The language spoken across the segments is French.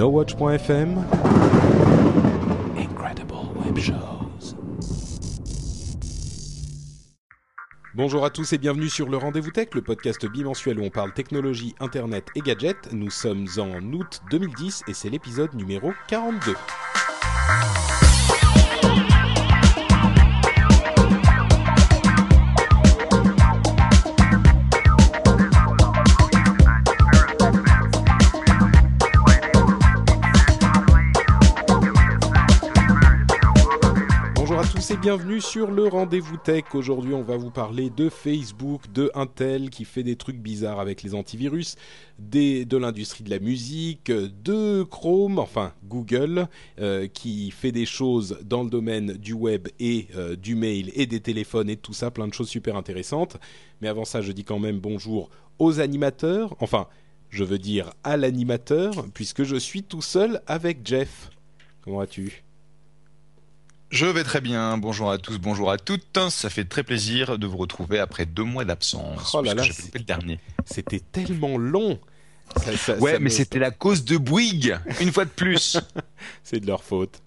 NoWatch.fm Incredible Web Shows. Bonjour à tous et bienvenue sur le Rendez-vous Tech, le podcast bimensuel où on parle technologie, internet et gadgets. Nous sommes en août 2010 et c'est l'épisode numéro 42. Bienvenue sur le Rendez-vous Tech. Aujourd'hui, on va vous parler de Facebook, de Intel qui fait des trucs bizarres avec les antivirus, de l'industrie de la musique, de Chrome, enfin Google, euh, qui fait des choses dans le domaine du web et euh, du mail et des téléphones et tout ça, plein de choses super intéressantes. Mais avant ça, je dis quand même bonjour aux animateurs, enfin, je veux dire à l'animateur, puisque je suis tout seul avec Jeff. Comment vas-tu? Je vais très bien, bonjour à tous, bonjour à toutes. Ça fait très plaisir de vous retrouver après deux mois d'absence. Oh là là, j'ai le dernier. C'était tellement long. Ça- ça- Ouais, ça mais me- c'était la cause de Bouygues, une fois de plus. c'est de leur faute.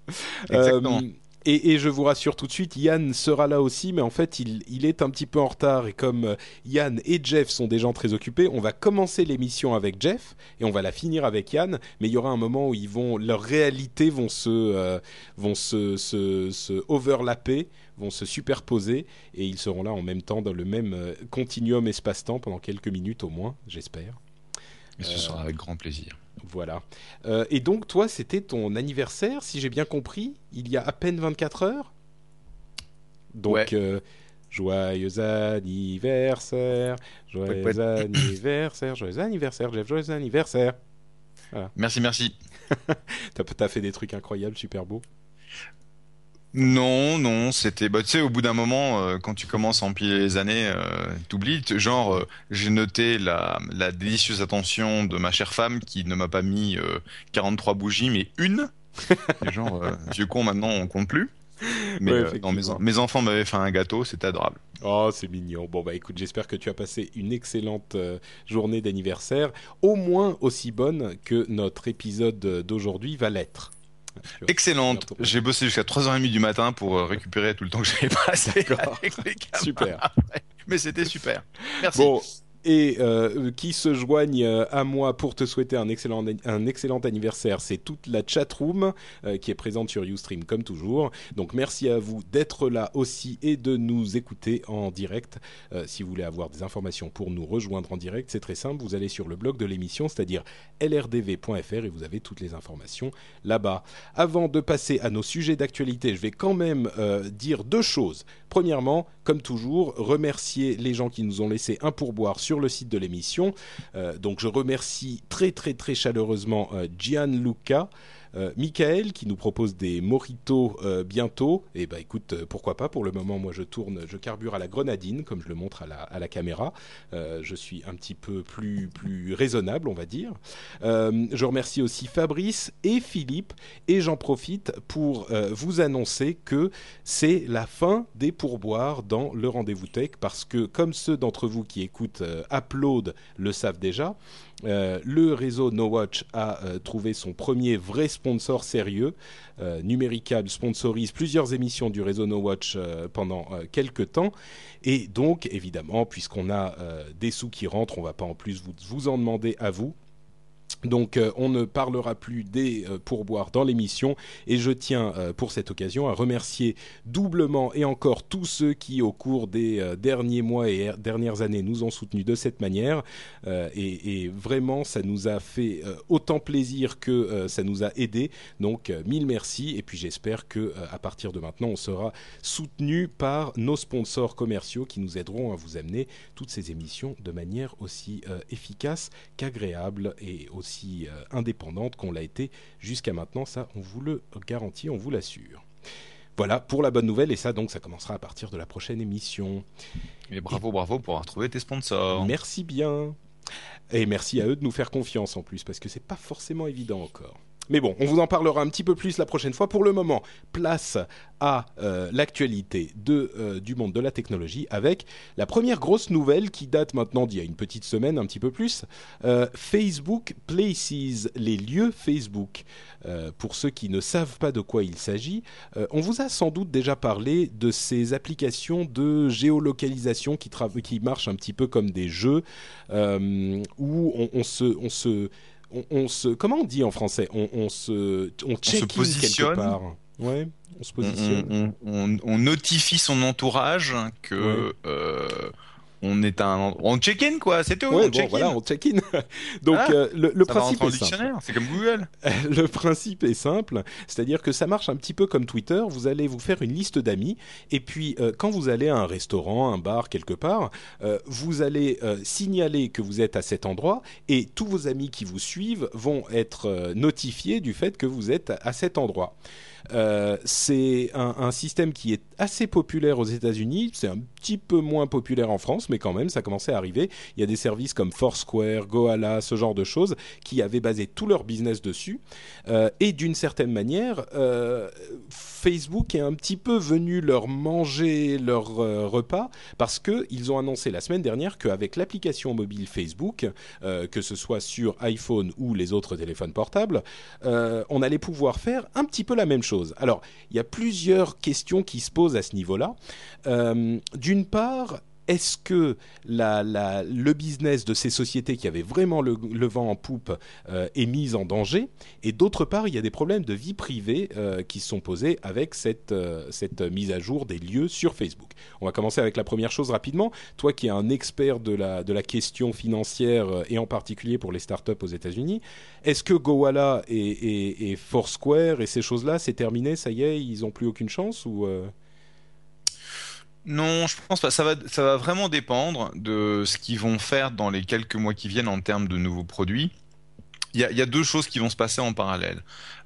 Exactement. Euh, et, et je vous rassure tout de suite, Yann sera là aussi, mais en fait, il, il est un petit peu en retard. Et comme euh, Yann et Jeff sont des gens très occupés, on va commencer l'émission avec Jeff et on va la finir avec Yann. Mais il y aura un moment où ils vont, leurs réalités vont se, euh, vont se, se, se overlapper, vont se superposer, et ils seront là en même temps dans le même euh, continuum espace-temps pendant quelques minutes au moins, j'espère. Mais ce sera avec grand plaisir. Voilà. Euh, et donc, toi, c'était ton anniversaire, si j'ai bien compris, il y a à peine 24 heures? Donc, Ouais. euh, joyeux anniversaire, joyeux anniversaire, joyeux anniversaire, Jeff, joyeux anniversaire. Merci, merci. T'as t'as fait des trucs incroyables, super beaux. Non, non, c'était. Bah, tu sais, au bout d'un moment, euh, quand tu commences à empiler les années, euh, t'oublies. Genre, euh, j'ai noté la, la délicieuse attention de ma chère femme qui ne m'a pas mis euh, 43 bougies, mais une. Et genre, euh, vieux con, maintenant, on compte plus. Mais Ouais, euh, non, mes, mes enfants m'avaient fait un gâteau, c'était adorable. Oh, c'est mignon. Bon, bah écoute, j'espère que tu as passé une excellente euh, journée d'anniversaire, au moins aussi bonne que notre épisode euh, d'aujourd'hui va l'être. Excellente. J'ai bossé jusqu'à 3h30 du matin pour euh, récupérer tout le temps que j'avais passé avec les. Super. Mais c'était super. Merci. Bon, et euh, qui se joignent euh, à moi pour te souhaiter un excellent, un excellent anniversaire, c'est toute la chatroom euh, qui est présente sur Ustream comme toujours. Donc merci à vous d'être là aussi et de nous écouter en direct. Euh, si vous voulez avoir des informations pour nous rejoindre en direct, c'est très simple, vous allez sur le blog de l'émission, c'est-à-dire lrdv.fr et vous avez toutes les informations là-bas. Avant de passer à nos sujets d'actualité, je vais quand même dire deux choses. Premièrement, comme toujours, remercier les gens qui nous ont laissé un pourboire sur le site de l'émission. Euh, donc je remercie très très très chaleureusement euh, Gianluca. Euh, Michael qui nous propose des mojitos euh, bientôt. Et bah écoute, euh, pourquoi pas Pour le moment, moi je tourne, je carbure à la grenadine, comme je le montre à la, à la caméra. Je suis un petit peu plus plus raisonnable, on va dire. Je remercie aussi Fabrice et Philippe et j'en profite pour vous annoncer que c'est la fin des pourboires dans le rendez-vous tech parce que comme ceux d'entre vous qui écoutent Upload le savent déjà, euh, le réseau No Watch a euh, trouvé son premier vrai sponsor sérieux. Euh, Numéricable sponsorise plusieurs émissions du réseau No Watch euh, pendant quelques temps. Et donc, évidemment, puisqu'on a des sous qui rentrent, on va pas en plus vous en demander à vous. Donc euh, on ne parlera plus des euh, pourboires dans l'émission. Et je tiens euh, pour cette occasion à remercier doublement et encore tous ceux qui au cours des derniers mois et dernières années nous ont soutenus de cette manière. Et, vraiment ça nous a fait autant plaisir que ça nous a aidé donc mille merci. Et puis j'espère que à partir de maintenant on sera soutenu par nos sponsors commerciaux qui nous aideront à vous amener toutes ces émissions de manière aussi efficace qu'agréable et aussi aussi euh, indépendante qu'on l'a été jusqu'à maintenant. Ça, on vous le garantit, on vous l'assure. Voilà pour la bonne nouvelle et ça donc ça commencera à partir de la prochaine émission. Et bravo, bravo pour avoir trouvé tes sponsors. Merci bien. Et merci à eux de nous faire confiance en plus parce que c'est pas forcément évident encore. Mais bon, on vous en parlera un petit peu plus la prochaine fois. Pour le moment, place à euh, l'actualité euh, du monde de la technologie avec la première grosse nouvelle qui date maintenant d'il y a une petite semaine, un petit peu plus. Euh, Facebook Places, les lieux Facebook. pour ceux qui ne savent pas de quoi il s'agit, on vous a sans doute déjà parlé de ces applications de géolocalisation qui, qui marchent un petit peu comme des jeux où. On se on, se, comment on dit en français? On, se, on check positionne. quelque part. Ouais, on se positionne. On, notifie son entourage que euh, on est un on check-in quoi, c'est tout. on check voilà, on check-in. Donc ah, euh, le, principe est simple. C'est comme Google. le principe est simple, c'est-à-dire que ça marche un petit peu comme Twitter. Vous allez vous faire une liste d'amis et puis euh, quand vous allez à un restaurant, un bar quelque part, euh, vous allez signaler que vous êtes à cet endroit et tous vos amis qui vous suivent vont être notifiés du fait que vous êtes à cet endroit. Euh, c'est un, système qui est assez populaire aux États-Unis. C'est un petit peu moins populaire en France, mais quand même, ça commençait à arriver. Il y a des services comme Foursquare, Goala, ce genre de choses qui avaient basé tout leur business dessus. Euh, et d'une certaine manière, euh, Facebook est un petit peu venu leur manger leur repas parce qu'ils ont annoncé la semaine dernière qu'avec l'application mobile Facebook, que ce soit sur iPhone ou les autres téléphones portables, on allait pouvoir faire un petit peu la même chose alors, il y a plusieurs questions qui se posent à ce niveau-là. Euh, d'une part, est-ce que le business de ces sociétés qui avaient vraiment le, vent en poupe euh, est mis en danger? Et d'autre part, il y a des problèmes de vie privée euh, qui sont posés avec cette, mise à jour des lieux sur Facebook. On va commencer avec la première chose rapidement. Toi qui es un expert de la, question financière et en particulier pour les startups aux États-Unis, est-ce que Gowalla et, et, Foursquare et ces choses-là, c'est terminé, ça y est, ils n'ont plus aucune chance ou non, je pense pas. Ça va, vraiment dépendre de ce qu'ils vont faire dans les quelques mois qui viennent en termes de nouveaux produits. Il y a, deux choses qui vont se passer en parallèle.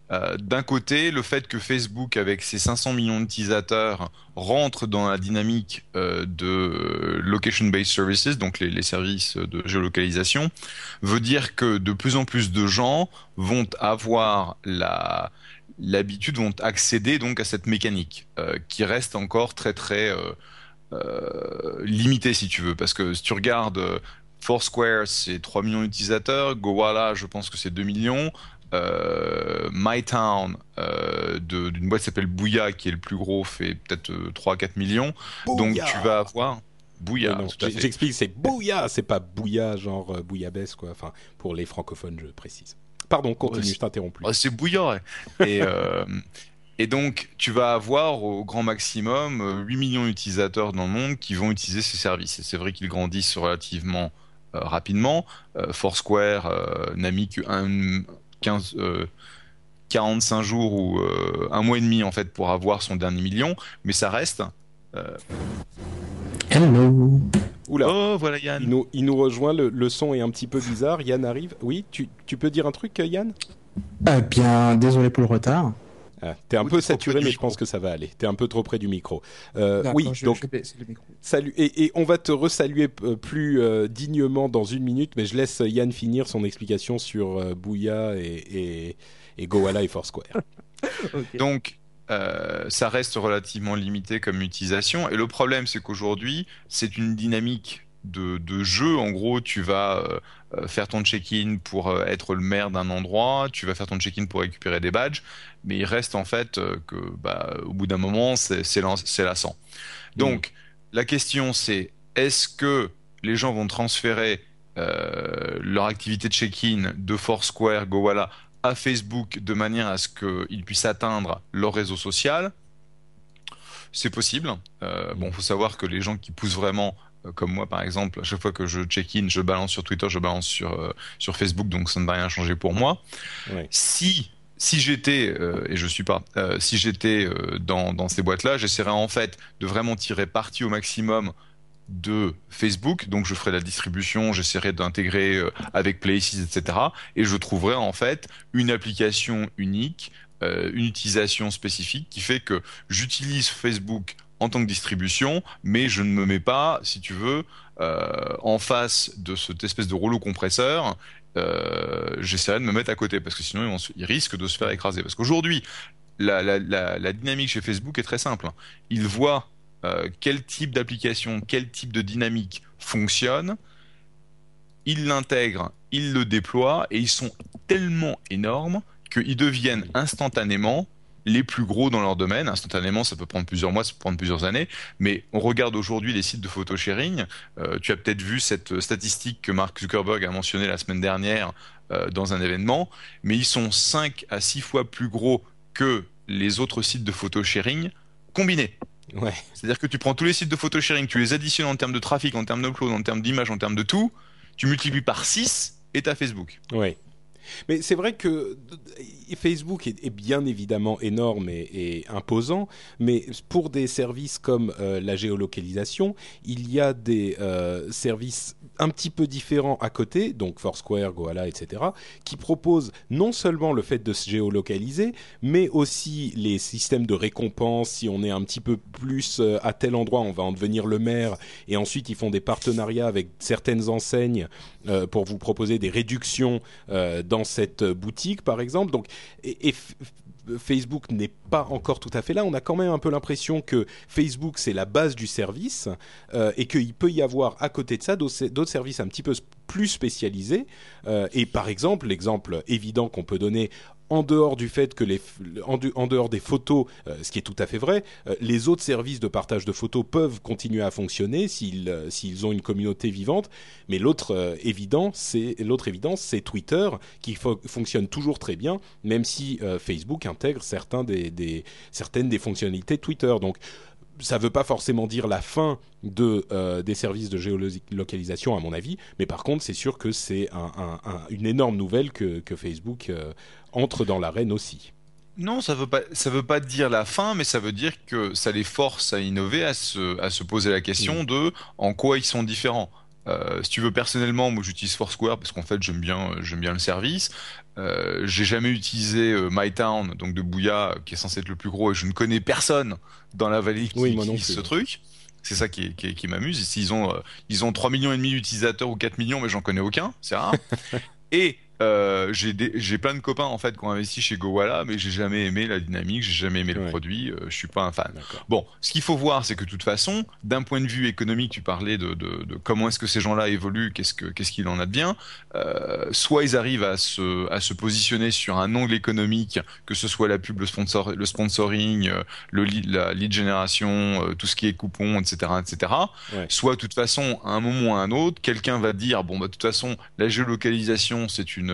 Euh, d'un côté, le fait que Facebook, avec ses 500 millions d'utilisateurs, rentre dans la dynamique euh, de location-based services, donc les, services de géolocalisation, veut dire que de plus en plus de gens vont avoir la, l'habitude vont accéder donc à cette mécanique euh, qui reste encore très très euh, euh, limitée si tu veux parce que si tu regardes Foursquare c'est 3 millions d'utilisateurs Gowalla je pense que c'est 2 millions MyTown d'une boîte qui s'appelle Bouya qui est le plus gros fait peut-être 3-4 millions donc tu vas avoir Bouya. J'explique, c'est Bouya, c'est pas Bouya genre bouillabaisse quoi. Enfin, pour les francophones, je précise. Pardon, continue, je t'interromps plus. c'est bouillant. Et, euh, et donc, tu vas avoir au grand maximum 8 euh, millions d'utilisateurs dans le monde qui vont utiliser ces services. Et c'est vrai qu'ils grandissent relativement euh, rapidement. Foursquare n'a mis que 15, 45 jours ou un mois et demi en fait pour avoir son dernier million, mais ça reste. Hello. Oula. Oh, voilà Yann. Il nous, il nous rejoint, le, son est un petit peu bizarre. Yann arrive. Oui, tu, tu peux dire un truc, Yann? Ah bien, désolé pour le retard. Ah, t'es un peu saturé, mais je pense que ça va aller. T'es un peu trop près du micro. Euh, oui, donc salut. Et, et, on va te resaluer euh, plus euh, dignement dans une minute, mais je laisse Yann finir son explication sur euh, Bouya et, et, et Goala et Foursquare. okay. Donc, euh, ça reste relativement limité comme utilisation. Et le problème, c'est qu'aujourd'hui, c'est une dynamique de, jeu. En gros, tu vas euh, euh, faire ton check-in pour être le maire d'un endroit, tu vas faire ton check-in pour récupérer des badges, mais il reste en fait que, bah, au bout d'un moment, c'est lassant. Donc, la question, c'est est-ce que les gens vont transférer leur activité de check-in de Foursquare, Gowalla à Facebook de manière à ce qu'ils puissent atteindre leur réseau social. C'est possible. Euh, bon, faut savoir que les gens qui poussent vraiment, euh, comme moi par exemple, à chaque fois que je check-in, je balance sur Twitter, je balance sur, euh, sur Facebook, donc ça ne va rien changer pour moi. Si si j'étais euh, et je suis pas, euh, si j'étais dans, dans ces boîtes-là, j'essaierais en fait de vraiment tirer parti au maximum de Facebook, donc je ferai la distribution, j'essaierai d'intégrer euh, avec Places, etc. Et je trouverai en fait une application unique, euh, une utilisation spécifique qui fait que j'utilise Facebook en tant que distribution, mais je ne me mets pas, si tu veux, euh, en face de cette espèce de rouleau compresseur. J'essaierai de me mettre à côté parce que sinon ils, se- ils risquent de se faire écraser. Parce qu'aujourd'hui, la, la dynamique chez Facebook est très simple. Ils voient euh, quel type d'application, quel type de dynamique fonctionne, ils l'intègrent, ils le déploient et ils sont tellement énormes qu'ils deviennent instantanément les plus gros dans leur domaine. Instantanément, ça peut prendre plusieurs mois, ça peut prendre plusieurs années, mais on regarde aujourd'hui les sites de photo sharing. Euh, tu as peut-être vu cette statistique que Mark Zuckerberg a mentionnée la semaine dernière euh, dans un événement, mais ils sont 5 à 6 fois plus gros que les autres sites de photo sharing combinés. Ouais. C'est-à-dire que tu prends tous les sites de photo sharing, tu les additionnes en termes de trafic, en termes d'upload, en termes d'image, en termes de tout, tu multiplies par 6 et t'as Facebook. Ouais. Mais c'est vrai que Facebook est, bien évidemment énorme et, imposant, mais pour des services comme euh, la géolocalisation, il y a des euh, services un petit peu différents à côté, donc Foursquare, Goala, etc., qui proposent non seulement le fait de se géolocaliser, mais aussi les systèmes de récompense. Si on est un petit peu plus euh, à tel endroit, on va en devenir le maire, et ensuite ils font des partenariats avec certaines enseignes pour vous proposer des réductions dans cette boutique, par exemple. Donc, et, Facebook n'est pas encore tout à fait là. On a quand même un peu l'impression que Facebook c'est la base du service euh, et qu'il peut y avoir à côté de ça d'autres services un petit peu plus spécialisés. Euh, et par exemple, l'exemple évident qu'on peut donner en dehors du fait que les en, dehors des photos, euh, ce qui est tout à fait vrai, euh, les autres services de partage de photos peuvent continuer à fonctionner s'ils euh, ont une communauté vivante. Mais l'autre évident, c'est évidence, c'est Twitter qui fo- fonctionne toujours très bien, même si Facebook intègre certaines des fonctionnalités Twitter. Donc ça ne veut pas forcément dire la fin de, euh, des services de géolocalisation, à mon avis, mais par contre, c'est sûr que c'est un- un- un- une énorme nouvelle que, que Facebook euh, entre dans l'arène aussi. Non, ça veut pas, ça veut pas dire la fin, mais ça veut dire que ça les force à innover, à se, à se poser la question de en quoi ils sont différents. Euh, si tu veux personnellement, moi j'utilise Foursquare parce qu'en fait j'aime bien, euh, j'aime bien le service. Euh, j'ai jamais utilisé euh, MyTown, donc de Bouya, qui est censé être le plus gros, et je ne connais personne dans la vallée qui Oui, utilise ce truc. C'est ça qui, m'amuse. Ici, Ils ont, ils ont 3 millions et demi d'utilisateurs ou 4 millions, mais j'en connais aucun. C'est rare. et euh, j'ai plein de copains en fait qui ont investi chez Gowalla, mais j'ai jamais aimé la dynamique, j'ai jamais aimé le Ouais. produit. euh, je suis pas un fan. Bon, ce qu'il faut voir, c'est que de toute façon, d'un point de vue économique, tu parlais de, de, de comment est-ce que ces gens-là évoluent, qu'est-ce que qu'est-ce qu'il en a de bien. Euh, soit ils arrivent à se à se positionner sur un angle économique, que ce soit la pub, le sponsor, le sponsoring, euh, le lead, la lead génération, euh, tout ce qui est coupon, etc., etc. Ouais. Soit de toute façon, à un moment ou à un autre, quelqu'un va dire bon bah de toute façon, la géolocalisation, c'est une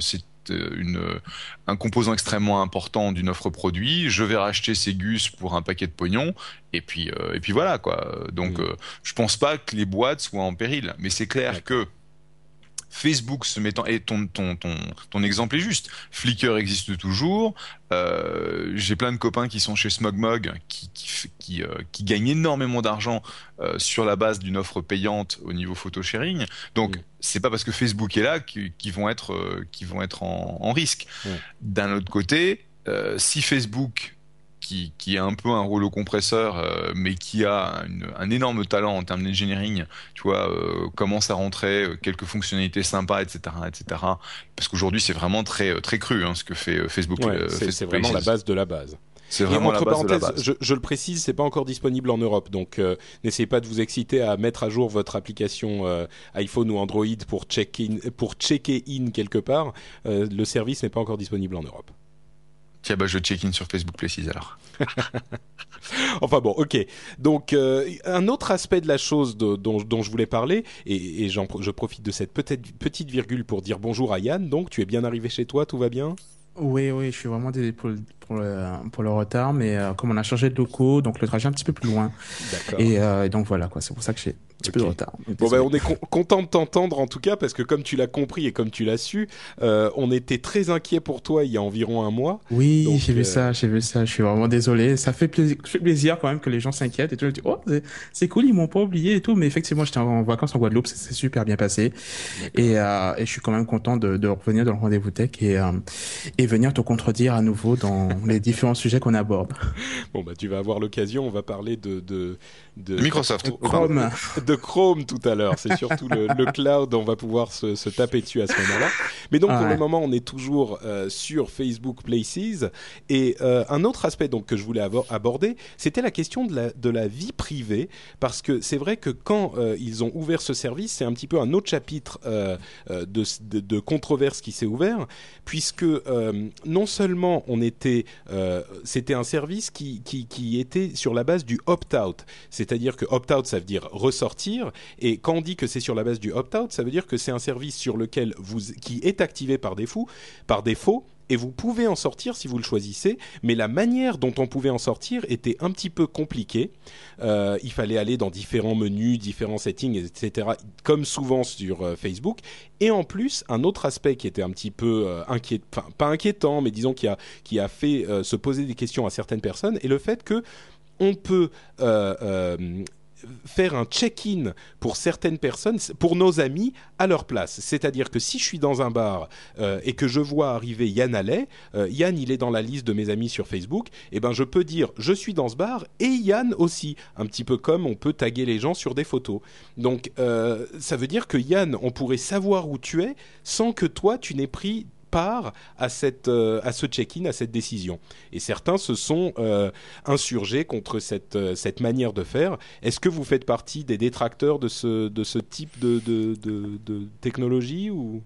c'est euh, une, euh, un composant extrêmement important d'une offre produit. Je vais racheter ces gus pour un paquet de pognon. Et puis, euh, et puis voilà quoi. Donc, Mm. euh, je pense pas que les boîtes soient en péril, mais c'est clair que Facebook se mettant et ton ton ton ton exemple est juste. Flickr existe toujours. Euh, J'ai plein de copains qui sont chez SmogMog qui qui qui, euh, qui gagnent énormément d'argent euh, sur la base d'une offre payante au niveau photo sharing. Donc Mm. c'est pas parce que Facebook est là qu'ils vont être euh, qui vont être en, en risque. D'un autre côté, si Facebook qui, qui a un peu un rouleau compresseur, euh, mais qui a une- un énorme talent en termes d'engineering, tu vois, euh, commence à rentrer euh, quelques fonctionnalités sympas, etc., etc. Parce qu'aujourd'hui, c'est vraiment très très cru hein, ce que fait Facebook. Ouais, c'est vraiment la base de la base. C'est la entre base de la parenthèses, base. je, je le précise, c'est pas encore disponible en Europe, donc euh, n'essayez pas de vous exciter à mettre à jour votre application euh, iPhone ou Android pour check in, pour checker in quelque part. Euh, le service n'est pas encore disponible en Europe. Tiens, bah je check-in sur Facebook Places alors. Enfin bon, ok. Donc euh, un autre aspect de la chose de- dont, dont je voulais parler, et, et j'en pro- je profite de cette petite, petite virgule pour dire bonjour à Yann. Donc tu es bien arrivé chez toi, tout va bien? Oui, oui, je suis vraiment désolé pour le, pour retard, mais euh, comme on a changé de locaux, donc le trajet est un petit peu plus loin. Et euh, donc voilà, quoi, c'est pour ça que j'ai un petit peu de retard. Bon ben on est con- content de t'entendre en tout cas parce que comme tu l'as compris et comme tu l'as su, euh, on était très inquiet pour toi il y a environ un mois. Oui, j'ai vu ça, j'ai vu ça. Je suis vraiment désolé. Ça fait plaisir, ça fait plaisir quand même que les gens s'inquiètent et tout. Je dis, oh, c'est- cool, ils m'ont pas oublié et tout. Mais effectivement, j'étais en vacances en Guadeloupe, c'est super bien passé. Et, et je suis quand même content de, de revenir dans le rendez-vous tech et, et venir te contredire à nouveau dans les différents sujets qu'on aborde. Bon bah tu vas avoir l'occasion, on va parler de de, de Microsoft. Oh, Chrome. de Chrome tout à l'heure. C'est surtout le, le cloud, on va pouvoir se, se taper dessus à ce moment-là. Mais donc pour Ouais. le moment, on est toujours euh, sur Facebook Places. Et euh, un autre aspect donc que je voulais abo- aborder, c'était la question de la, de la vie privée, parce que c'est vrai que quand euh, ils ont ouvert ce service, c'est un petit peu un autre chapitre de, de, de controverse qui s'est ouvert, puisque euh, non seulement on était, euh, c'était un service qui, qui, était sur la base du opt-out, c'est-à-dire que opt-out ça veut dire ressortir, et quand on dit que c'est sur la base du opt-out, ça veut dire que c'est un service sur lequel vous, qui est activé par défaut, par défaut. Et vous pouvez en sortir si vous le choisissez, mais la manière dont on pouvait en sortir était un petit peu compliquée. Euh, il fallait aller dans différents menus, différents settings, etc., comme souvent sur euh, Facebook. Et en plus, un autre aspect qui était un petit peu euh, inquiétant, enfin pas inquiétant, mais disons qui a, qui a fait se poser des questions à certaines personnes, est le fait que on peut faire un check-in pour certaines personnes, pour nos amis, à leur place. C'est-à-dire que si je suis dans un bar euh, et que je vois arriver Yann Allais, euh, Yann il est dans la liste de mes amis sur Facebook, et ben je peux dire je suis dans ce bar et Yann aussi, un petit peu comme on peut taguer les gens sur des photos. Donc euh, ça veut dire que Yann, on pourrait savoir où tu es sans que toi tu n'aies pris part à, cette, euh, à ce check-in, à cette décision. Et certains se sont euh, insurgés contre cette, euh, cette manière de faire. Est-ce que vous faites partie des détracteurs de ce, de ce type de, de, de, de technologie ou?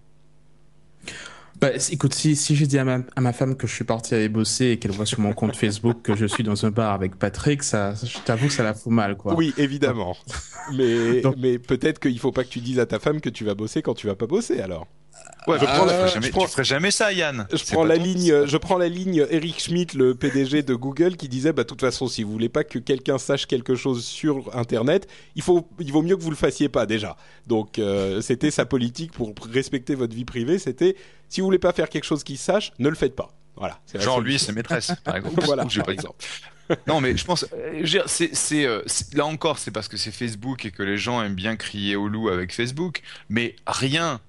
Bah, écoute, si, si je dis à ma, à ma femme que je suis parti aller bosser et qu'elle voit sur mon compte Facebook que je suis dans un bar avec Patrick, ça, je t'avoue que ça la fout mal, quoi. Oui, évidemment. mais Donc- mais peut-être qu'il faut pas que tu dises à ta femme que tu vas bosser quand tu vas pas bosser alors. Ouais, Je je prends la- je jamais, prends- tu ferais jamais ça, Yann. Je prends la ton- ligne, je prends la ligne Eric Schmidt, le PDG de Google, qui disait, bah, de toute façon, si vous voulez pas que quelqu'un sache quelque chose sur Internet, il faut, il vaut mieux que vous le fassiez pas déjà. Donc, euh, c'était sa politique pour respecter votre vie privée. C'était, si vous voulez pas faire quelque chose qui sache, ne le faites pas. Voilà. Genre lui ses maîtresses, par exemple. Voilà, J'ai par exemple. Non, mais je pense, euh, c'est, euh, c'est- là encore, c'est parce que c'est Facebook et que les gens aiment bien crier au loup avec Facebook, mais rien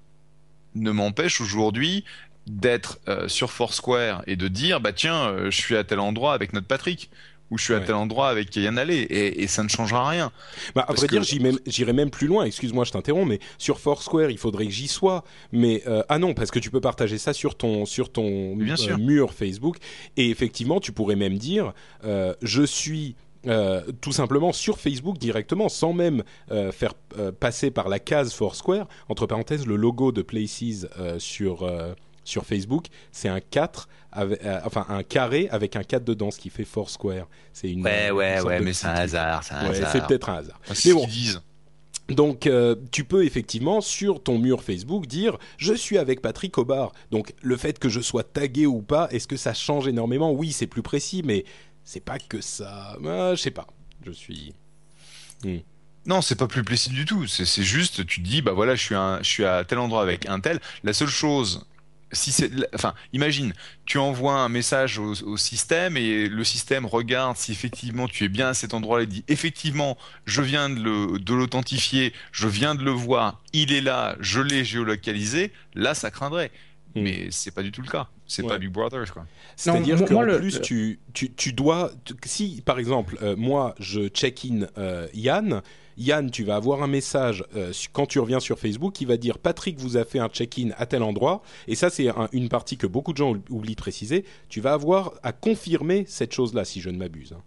ne m'empêche aujourd'hui d'être euh, sur Foursquare et de dire, bah tiens, euh, je suis à tel endroit avec notre Patrick, ou je suis à tel endroit avec Yann Allais, et, et ça ne changera rien. Bah, à Parce vrai que- dire, j'y même- plus loin. Excuse-moi, je t'interromps, mais sur Foursquare, il faudrait que j'y sois. Mais euh, ah non, parce que tu peux partager ça sur ton sur ton Bien sûr. mur Facebook. Et effectivement, tu pourrais même dire, je suis euh, tout simplement sur Facebook directement, sans même euh, faire euh, passer par la case Foursquare. Entre parenthèses, le logo de Places euh, sur euh, sur Facebook, c'est un 4 avec, euh, enfin un carré avec un 4 dedans, ce qui fait Foursquare. C'est une Ouais, ouais, sorte ouais, de mais c'est un hasard, c'est Ouais, peut-être un hasard. C'est Mais ce bon, qu'ils disent. donc, euh, tu peux effectivement sur ton mur Facebook dire je suis avec Patrick au bar. Donc, le fait que je sois tagué ou pas, est-ce que ça change énormément? Oui, c'est plus précis, mais c'est pas que ça. Ah, je sais pas. Je suis. Non, c'est pas plus précis du tout. C'est juste, tu te dis, bah voilà, je suis, un, à tel endroit avec un tel. La seule chose, si c'est, enfin, imagine, tu envoies un message au, système et le système regarde si effectivement tu es bien à cet endroit-là. Il dit, effectivement, je viens de l'authentifier, je viens de le voir, il est là, je l'ai géolocalisé. Là, ça craindrait. Hmm. Mais c'est pas du tout le cas. C'est Ouais. pas Big Brother, quoi. C'est-à-dire qu'en moi, le- plus, tu, tu, tu dois. tu- si, par exemple, euh, moi, je check-in euh, Yann, Yann, tu vas avoir un message euh, quand tu reviens sur Facebook qui va dire Patrick vous a fait un check-in à tel endroit. Et ça, c'est un- une partie que beaucoup de gens ou- oublient de préciser. Tu vas avoir à confirmer cette chose-là, si je ne m'abuse. hein.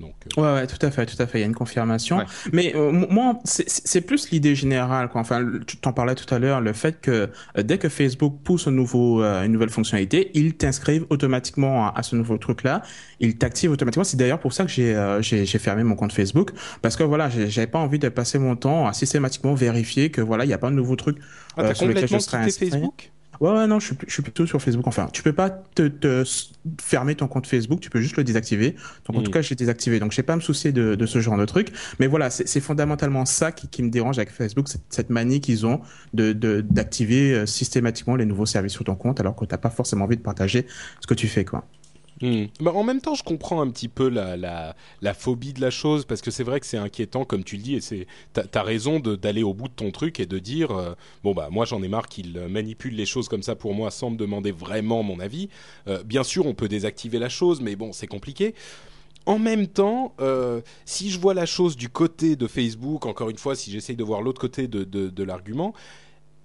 Donc, euh, Ouais, ouais, tout à fait, tout à fait. Il y a une confirmation. Ouais. Mais euh, moi, c'est- plus l'idée générale. Quoi. Enfin, tu t'en parlais tout à l'heure, le fait que euh, dès que Facebook pousse un nouveau, euh, une nouvelle fonctionnalité, ils t'inscrivent automatiquement à, à ce nouveau truc-là. Ils t'activent automatiquement. C'est d'ailleurs pour ça que j'ai euh, fermé mon compte Facebook parce que voilà, j'avais pas envie de passer mon temps à systématiquement vérifier que voilà, il y a pas de nouveau truc ah, sur lequel je serais inscrit. Facebook? Ouais, ouais, non, je suis, je suis plutôt sur Facebook. Enfin, tu peux pas te, te fermer ton compte Facebook, tu peux juste le désactiver. Donc, en Mm. tout cas, je l'ai désactivé. Donc, je vais pas à me soucier de, de ce genre de truc. Mais voilà, c'est fondamentalement ça qui, qui me dérange avec Facebook, cette, cette manie qu'ils ont de de- d'activer euh, systématiquement les nouveaux services sur ton compte, alors que t'as pas forcément envie de partager ce que tu fais, quoi. Hmm. Bah, en même temps, je comprends un petit peu la, la, la phobie de la chose parce que c'est vrai que c'est inquiétant, comme tu le dis, et c'est t'as as raison d'aller au bout de ton truc et de dire euh, bon bah moi j'en ai marre qu'il euh, manipule les choses comme ça pour moi sans me demander vraiment mon avis. Euh, bien sûr, on peut désactiver la chose, mais bon, c'est compliqué. En même temps, si je vois la chose du côté de Facebook, encore une fois, si j'essaye de voir l'autre côté de, de l'argument,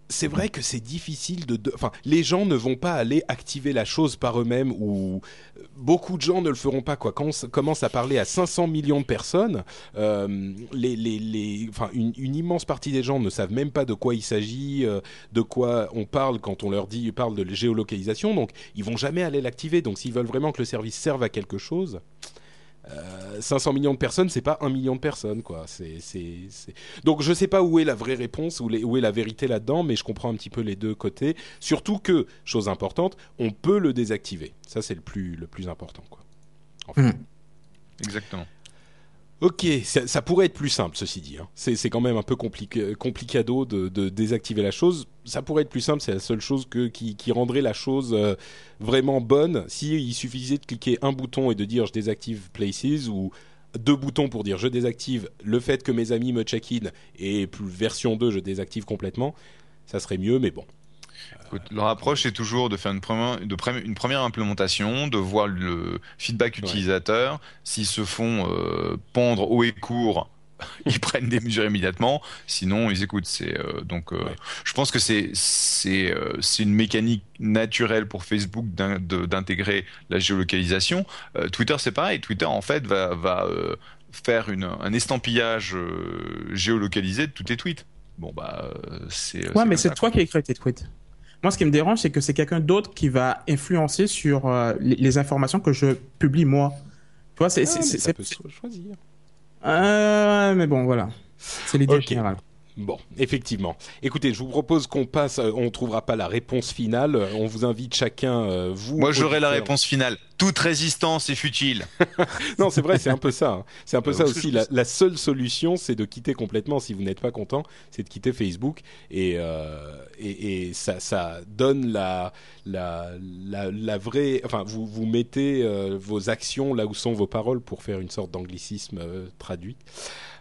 c'est vrai que c'est difficile de, Enfin, les gens ne vont pas aller activer la chose par eux-mêmes ou euh, beaucoup de gens ne le feront pas. Quand on commence à parler à 500 millions de personnes, euh, une immense partie des gens ne savent même pas de quoi il s'agit, euh, de quoi on parle quand on leur dit parle de géolocalisation. Donc, ils vont jamais aller l'activer. Donc, s'ils veulent vraiment que le service serve à quelque chose. Euh, 500 millions de personnes, c'est pas un million de personnes, quoi. C'est, c'est, c'est... Donc je sais pas où est la vraie réponse, où, les- où est la vérité là-dedans, mais je comprends un petit peu les deux côtés. Surtout que, chose importante, on peut le désactiver. Ça, c'est le plus, le plus important, quoi. En fait. Mm. Exactement. Ok, ça, pourrait être plus simple, ceci dit. hein. C'est, quand même un peu compliqué, complicado de, de désactiver la chose. Ça pourrait être plus simple, c'est la seule chose qui rendrait la chose euh, vraiment bonne. Si il suffisait de cliquer un bouton et de dire je désactive Places ou deux boutons pour dire je désactive le fait que mes amis me check-in et plus version 2 je désactive complètement, ça serait mieux, mais bon. Écoute, leur approche est toujours de faire une première, de pré- une première implémentation, de voir le feedback utilisateur. S'ils se font euh, pendre haut et court, ils prennent des mesures immédiatement. Sinon, ils écoutent. C'est euh, donc, euh, Ouais. je pense que c'est c'est euh, c'est une mécanique naturelle pour Facebook d'in- de- d'intégrer la géolocalisation. Euh, Twitter, c'est pareil. Twitter, en fait, va va euh, faire une, un estampillage euh, géolocalisé de tous tes tweets. Bon bah c'est Ouais, mais c'est ça, toi qui as écrit tes tweets. Moi, ce qui me dérange, c'est que c'est quelqu'un d'autre qui va influencer sur euh, les, les informations que je publie moi. Tu vois, c'est Ah, ça peut se choisir. Euh, mais bon, voilà. C'est l'idée Ok. générale. Bon, effectivement. Écoutez, je vous propose qu'on passe. On trouvera pas la réponse finale. On vous invite chacun, euh, vous. Moi, j'aurai la réponse finale. Toute résistance est futile. Non, c'est vrai, c'est un peu ça. hein. C'est un peu Euh, ça aussi. La, seule solution, c'est de quitter complètement. Si vous n'êtes pas content, c'est de quitter Facebook. Et, euh, et, et ça, ça donne la, la, la, la vraie. Enfin, vous, vous mettez euh, vos actions là où sont vos paroles pour faire une sorte d'anglicisme euh, traduit.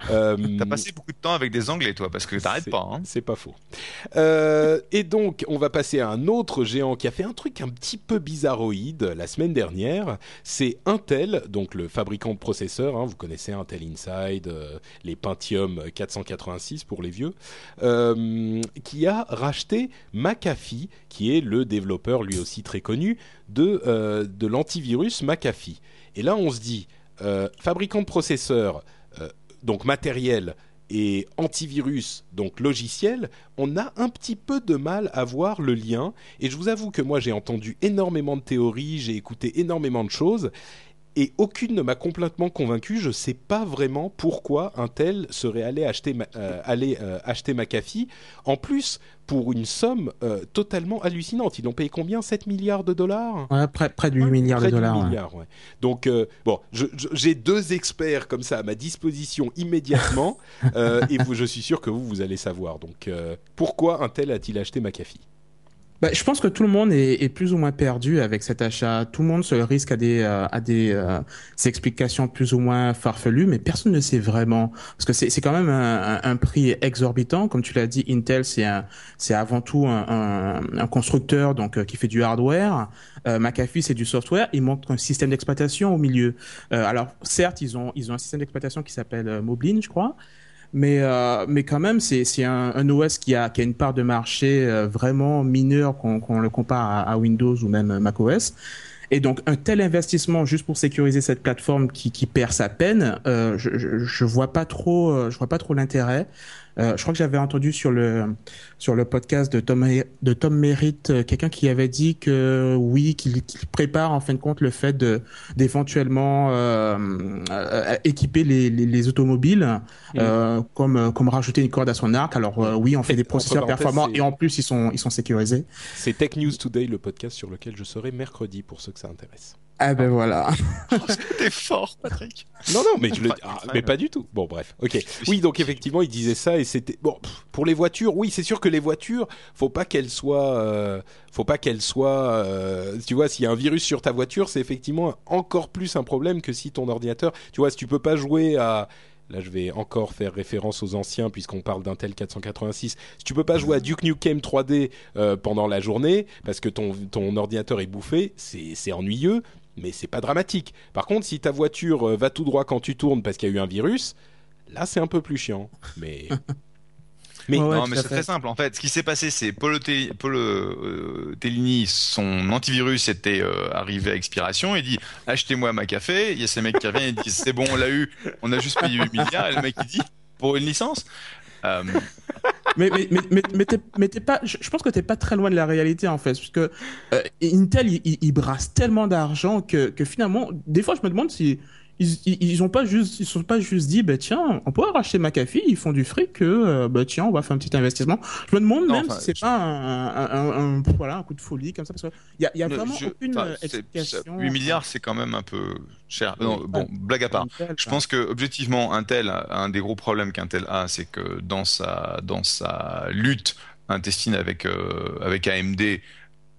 T'as passé beaucoup de temps avec des Anglais, toi, parce que t'arrêtes pas. Hein. C'est pas faux. Et donc, on va passer à un autre géant qui a fait un truc un petit peu bizarroïde la semaine dernière. C'est Intel, donc le fabricant de processeurs. hein, vous connaissez Intel Inside, euh, les Pentium 486 pour les vieux, euh, qui a racheté McAfee, qui est le développeur lui aussi très connu de, euh, de l'antivirus McAfee. Et là, on se dit, fabricant de processeurs, donc matériel et antivirus, donc logiciel, on a un petit peu de mal à voir le lien. Et je vous avoue que moi, j'ai entendu énormément de théories, j'ai écouté énormément de choses. Et aucune ne m'a complètement convaincu. Je ne sais pas vraiment pourquoi Intel serait allé acheter, ma- euh, aller, euh, acheter McAfee. En plus, pour une somme euh, totalement hallucinante. Ils l'ont payé combien? 7 milliards de dollars? Ouais, près, près de 8 milliards Près de dollars. ouais. milliard, ouais. Donc, bon, j'ai deux experts comme ça à ma disposition immédiatement, et vous, je suis sûr que vous, vous allez savoir. Donc, pourquoi Intel a-t-il acheté McAfee Bah, je pense que tout le monde est, est plus ou moins perdu avec cet achat. Tout le monde se risque à des, euh, à des euh, explications plus ou moins farfelues, mais personne ne sait vraiment. Parce que c'est quand même un, un- prix exorbitant. Comme tu l'as dit, Intel, c'est avant tout un, un- constructeur donc euh, qui fait du hardware. Euh, McAfee, c'est du software. Il manque un système d'exploitation au milieu. Alors, certes, ils ont, ils ont un système d'exploitation qui s'appelle Moblin, je crois. Mais, euh, mais quand même, c'est un, un OS qui a, qui a une part de marché euh, vraiment mineure quand, on le compare à, à Windows ou même macOS. Et donc un tel investissement juste pour sécuriser cette plateforme qui, qui perd sa peine, euh, je, je, je vois pas trop, euh, je vois pas trop l'intérêt. Euh, je crois que j'avais entendu sur le sur le podcast de Tom de Tom Merritt euh, quelqu'un qui avait dit que oui qu'il prépare en fin de compte le fait d'éventuellement euh, équiper les, les, les automobiles euh, comme comme rajouter une corde à son arc. Alors oui, on fait des processeurs performants et en plus ils sont ils sont sécurisés. C'est Tech News Today, le podcast sur lequel je serai mercredi pour ceux que ça intéresse. Ah ben voilà. T'es fort, Patrick. Non, non, mais je le ah, mais pas du tout. Bon, bref. Ok. Oui, donc effectivement, il disait ça et c'était bon pour les voitures. Oui, c'est sûr que les voitures, faut pas qu'elles soient, euh, faut pas qu'elles soient. euh, tu vois, s'il y a un virus sur ta voiture, c'est effectivement encore plus un problème que si ton ordinateur. Tu vois, si tu peux pas jouer à Là, je vais encore faire référence aux anciens puisqu'on parle d'Intel 486. Si tu peux pas jouer à Duke Nukem 3D euh, pendant la journée parce que ton, ordinateur est bouffé, c'est c'est ennuyeux, mais c'est pas dramatique. Par contre, si ta voiture euh, va tout droit quand tu tournes parce qu'il y a eu un virus, là, c'est un peu plus chiant. Mais Mais- Ouais, ouais, non, mais c'est très simple. En fait, ce qui s'est passé, c'est Paulo, Te- Paulo, euh, Tellini, son antivirus était euh, arrivé à expiration. Il dit achetez-moi ma café. Il y a ces mecs qui reviennent et disent c'est bon, on l'a eu. On a juste payé 8 milliards. Et le mec il dit pour une licence. Euh, mais mais mais mais, mais t'es mais t'es pas je, je pense que t'es pas très loin de la réalité en fait parce que euh, Intel il, il, il brasse tellement d'argent que que finalement des fois je me demande si ils, ils, ont pas juste ils sont pas juste dit bah tiens on pourrait racheter McAfee ils font du fric que euh, bah tiens on va faire un petit investissement je me demande Non, même enfin, si c'est je- pas un, un, un, un- voilà un coup de folie comme ça parce que il y a y vraiment je- aucune explication 8 milliards, c'est quand même un peu cher. Non, Oui. bon, blague à part. Intel, Je pense que objectivement, Intel, un des gros problèmes qu'Intel a, c'est que dans sa dans sa lutte intestine avec euh, avec AMD,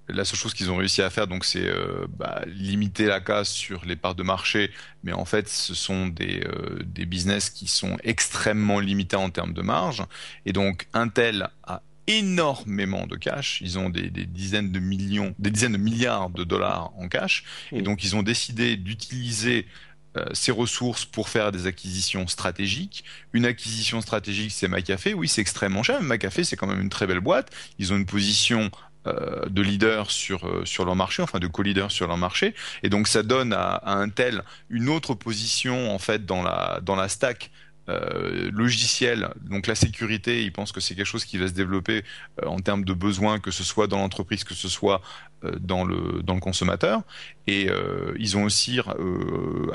la seule chose qu'ils ont réussi à faire, donc, c'est euh, bah, limiter la casse sur les parts de marché. Mais en fait, ce sont des euh, des business qui sont extrêmement limités en termes de marge. Et donc, Intel a énormément de cash. Ils ont des, des dizaines de millions, des dizaines de milliards de dollars en cash. Et donc, ils ont décidé d'utiliser euh, ces ressources pour faire des acquisitions stratégiques. Une acquisition stratégique, c'est McAfee. Oui, c'est extrêmement cher, mais McAfee, c'est quand même une très belle boîte. Ils ont une position de leader sur euh, sur leur marché, enfin de co-leader sur leur marché, et donc ça donne à, à Intel une autre position en fait dans la dans la stack euh, logicielle. Donc la sécurité, ils pensent que c'est quelque chose qui va se développer euh, en termes de besoins, que ce soit dans l'entreprise, que ce soit euh, dans le dans le consommateur. Et euh, ils ont aussi euh,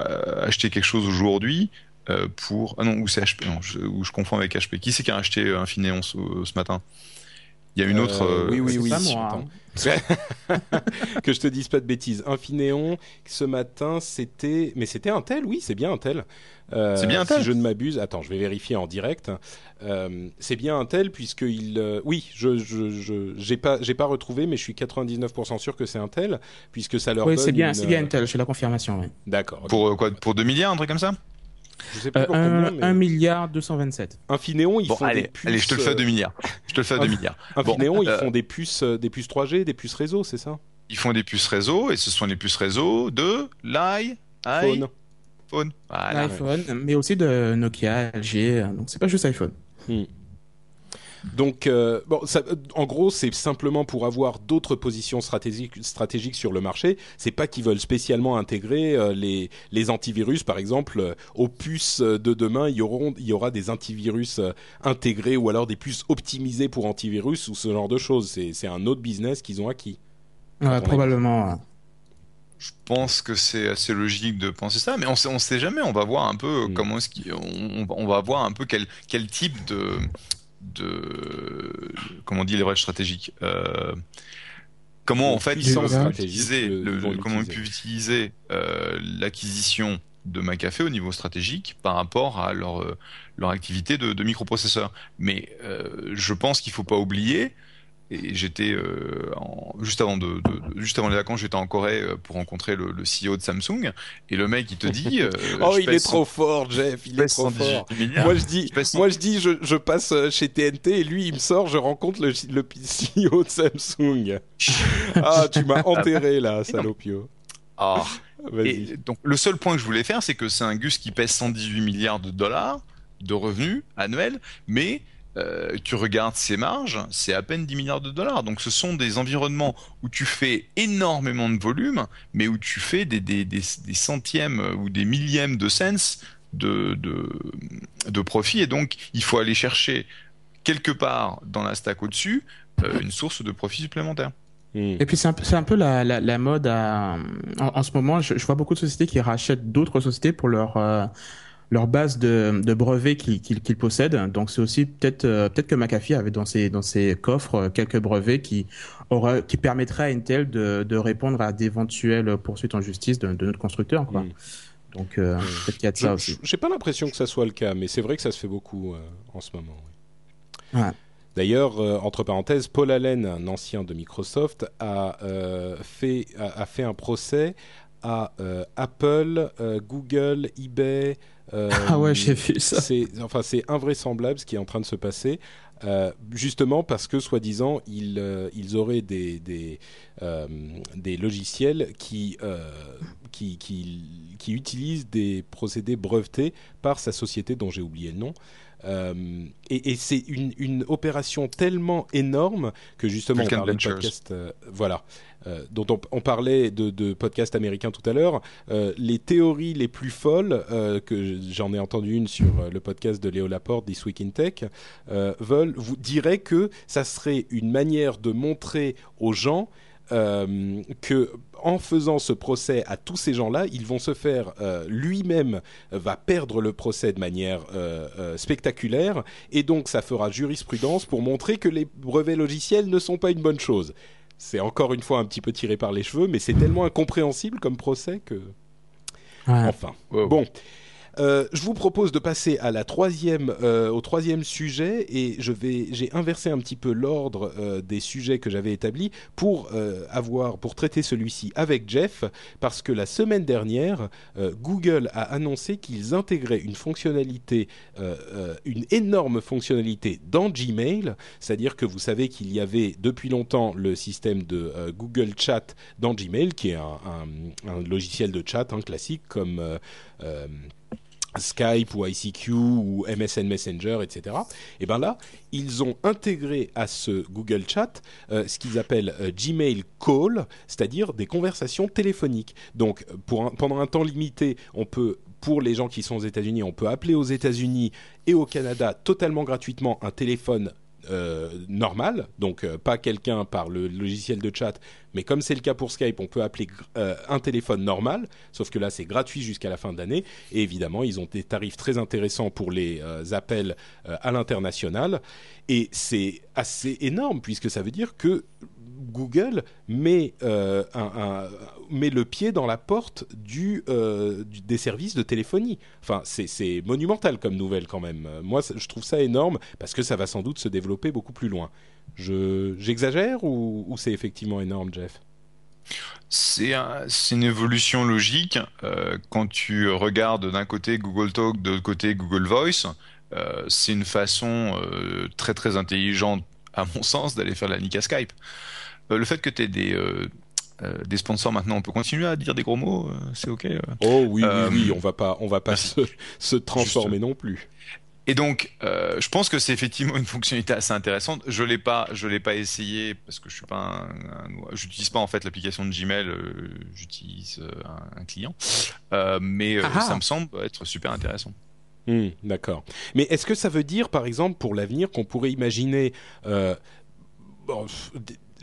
acheté quelque chose aujourd'hui euh, pour ah non ou c'est HP je, ou je confonds avec HP. Qui c'est qui a acheté euh, Infineon ce, ce matin? Il y a une autre. Euh, euh, oui, oui, c'est oui. pas moi, hein. que je te dise pas de bêtises. Infineon, ce matin, c'était. Mais c'était Intel, oui, c'est bien Intel. Euh, C'est bien Intel. Si je ne m'abuse. Attends, je vais vérifier en direct. Euh, c'est bien Intel, puisqu'il. Euh... Oui, je je, je, j'ai pas, j'ai pas retrouvé, mais je suis 99% sûr que c'est Intel, puisque ça leur oui donne. c'est bien une- c'est bien Intel j'ai la confirmation oui. D'accord. pour euh, quoi Pour 2 milliards, un truc comme ça? Je sais plus Euh, pour un, combien, mais un milliard 227 Infineon, ils Bon, font allez, des puces. allez, je te le fais à 2 milliards. Je te le fais à 2 milliards. Infineon, Bon, ils euh, font des puces, euh, des puces 3G, des puces réseau, c'est ça? Ils font des puces réseau et ce sont les puces réseau de l'i Phone. iPhone. Voilà. iPhone mais aussi de Nokia LG donc c'est pas juste iPhone Donc, euh, bon, ça, en gros, c'est simplement pour avoir d'autres positions stratégiques, stratégiques sur le marché. C'est pas qu'ils veulent spécialement intégrer euh, les, les antivirus, par exemple, euh, aux puces de demain. Il y, auront, il y aura des antivirus euh, intégrés ou alors des puces optimisées pour antivirus ou ce genre de choses. C'est, c'est un autre business qu'ils ont acquis. Ouais, probablement. ouais. Je pense que c'est assez logique de penser ça, mais on sait, on sait jamais. On va voir un peu Mm. comment est-ce qu'il, on, on va voir un peu quel, quel type de, de, comment on dit leverage stratégique. Euh, comment en fait ils peuvent utiliser, le- comment ils peuvent utiliser euh, l'acquisition de McAfee au niveau stratégique par rapport à leur euh, leur activité de, de microprocesseur. Mais euh, je pense qu'il faut pas oublier. Et j'étais euh, juste avant de, juste avant les vacances, j'étais en Corée euh, pour rencontrer le, le CEO de Samsung et le mec il te dit euh, oh, il est trop fort, Jeff. Il je est trop 118 fort. Moi je dis, Je moi je dis, je, je passe chez TNT et lui il me sort, je rencontre le, le CEO de Samsung. Ah, tu m'as enterré là, salopio. Ah. Vas-y. Et donc le seul point que je voulais faire, c'est que c'est un Gus qui pèse 118 milliards de dollars de revenus annuels, mais euh, tu regardes ces marges, c'est à peine 10 milliards de dollars. Donc ce sont des environnements où tu fais énormément de volume, mais où tu fais des, des, des, des centièmes ou des millièmes de cents de, de, de profit. Et donc il faut aller chercher quelque part dans la stack au-dessus euh, une source de profit supplémentaire. Hmm. Et puis c'est un, peu- c'est un peu la, la, la mode à, en, en ce moment. Je, je vois beaucoup de sociétés qui rachètent d'autres sociétés pour leur euh, leur base de, de brevets qu'ils possèdent. Donc c'est aussi peut-être euh, peut-être que McAfee avait dans ses dans ses coffres euh, quelques brevets qui permettraient à Intel de de répondre à d'éventuelles poursuites en justice de, de notre constructeur. Quoi. Mm. Donc euh, peut-être qu'il y a de ça aussi. je- J'ai pas l'impression que ça soit le cas, mais c'est vrai que ça se fait beaucoup euh, en ce moment. oui. Ouais. D'ailleurs, euh, entre parenthèses, Paul Allen, un ancien de Microsoft, a, euh, fait, a, a fait un procès à euh, Apple, euh, Google, eBay. euh, Ah ouais, j'ai vu ça. C'est enfin c'est invraisemblable ce qui est en train de se passer. justement parce que soi-disant ils, ils auraient des des, des logiciels qui, qui qui qui utilisent des procédés brevetés par sa société dont j'ai oublié le nom. Euh, et et c'est une, une opération tellement énorme que justement on parlait de podcast, euh, voilà, euh, dont on, on parlait de, de podcast américain tout à l'heure. Euh, les théories les plus folles, que j'en ai entendu une sur le podcast de Léo Laporte, This Week in Tech, veulent vous diraient que ça serait une manière de montrer aux gens euh, que en faisant ce procès à tous ces gens-là, ils vont se faire euh, lui-même va perdre le procès de manière euh, euh, spectaculaire et donc ça fera jurisprudence pour montrer que les brevets logiciels ne sont pas une bonne chose. C'est encore une fois un petit peu tiré par les cheveux, mais c'est tellement incompréhensible comme procès que Ouais. enfin. Wow. Bon. Euh, je vous propose de passer troisième, euh, au troisième sujet et j'ai inversé un petit peu l'ordre euh, des sujets que j'avais établis pour avoir, pour traiter celui-ci avec Jeff, parce que la semaine dernière, Google a annoncé qu'ils intégraient une fonctionnalité, une énorme fonctionnalité dans Gmail, c'est-à-dire que vous savez qu'il y avait depuis longtemps le système de Google Chat dans Gmail, qui est un, logiciel de chat hein, classique comme Skype ou ICQ ou MSN Messenger, etc. Et ben là, ils ont intégré à ce Google Chat euh, ce qu'ils appellent euh, Gmail Call, c'est-à-dire des conversations téléphoniques. Donc, pendant un temps limité, on peut pour les gens qui sont aux États-Unis, on peut appeler aux États-Unis et au Canada totalement gratuitement un téléphone euh, normal, donc euh, pas quelqu'un par le logiciel de chat, mais comme c'est le cas pour Skype, on peut appeler euh, un téléphone normal, sauf que là c'est gratuit jusqu'à la fin de l'année, et évidemment ils ont des tarifs très intéressants pour les appels à l'international, et c'est assez énorme puisque ça veut dire que Google met, euh, met le pied dans la porte euh, des services de téléphonie. Enfin, c'est- monumental comme nouvelle quand même. Moi, je trouve ça énorme parce que ça va sans doute se développer beaucoup plus loin. Je- J'exagère ou, ou c'est effectivement énorme, Jeff? C'est un- c'est une évolution logique. Euh, quand tu regardes d'un côté Google Talk, de l'autre côté Google Voice, c'est une façon très très intelligente, à mon sens, d'aller faire la nique à Skype. Euh, le fait que tu aies des, euh, euh, des sponsors maintenant, on peut continuer à dire des gros mots, c'est ok. euh. Oh oui, Euh, oui, oui, on va pas, on va pas se, se transformer non plus. Et donc, euh, je pense que c'est effectivement une fonctionnalité assez intéressante. Je l'ai pas, je l'ai pas essayé parce que je suis pas un, un- j'utilise pas en fait l'application de Gmail, euh, j'utilise un, un client, Euh, mais euh, Ah ça me semble être super intéressant. Hmm, D'accord. Mais est-ce que ça veut dire, par exemple, pour l'avenir, qu'on pourrait imaginer, euh, bon,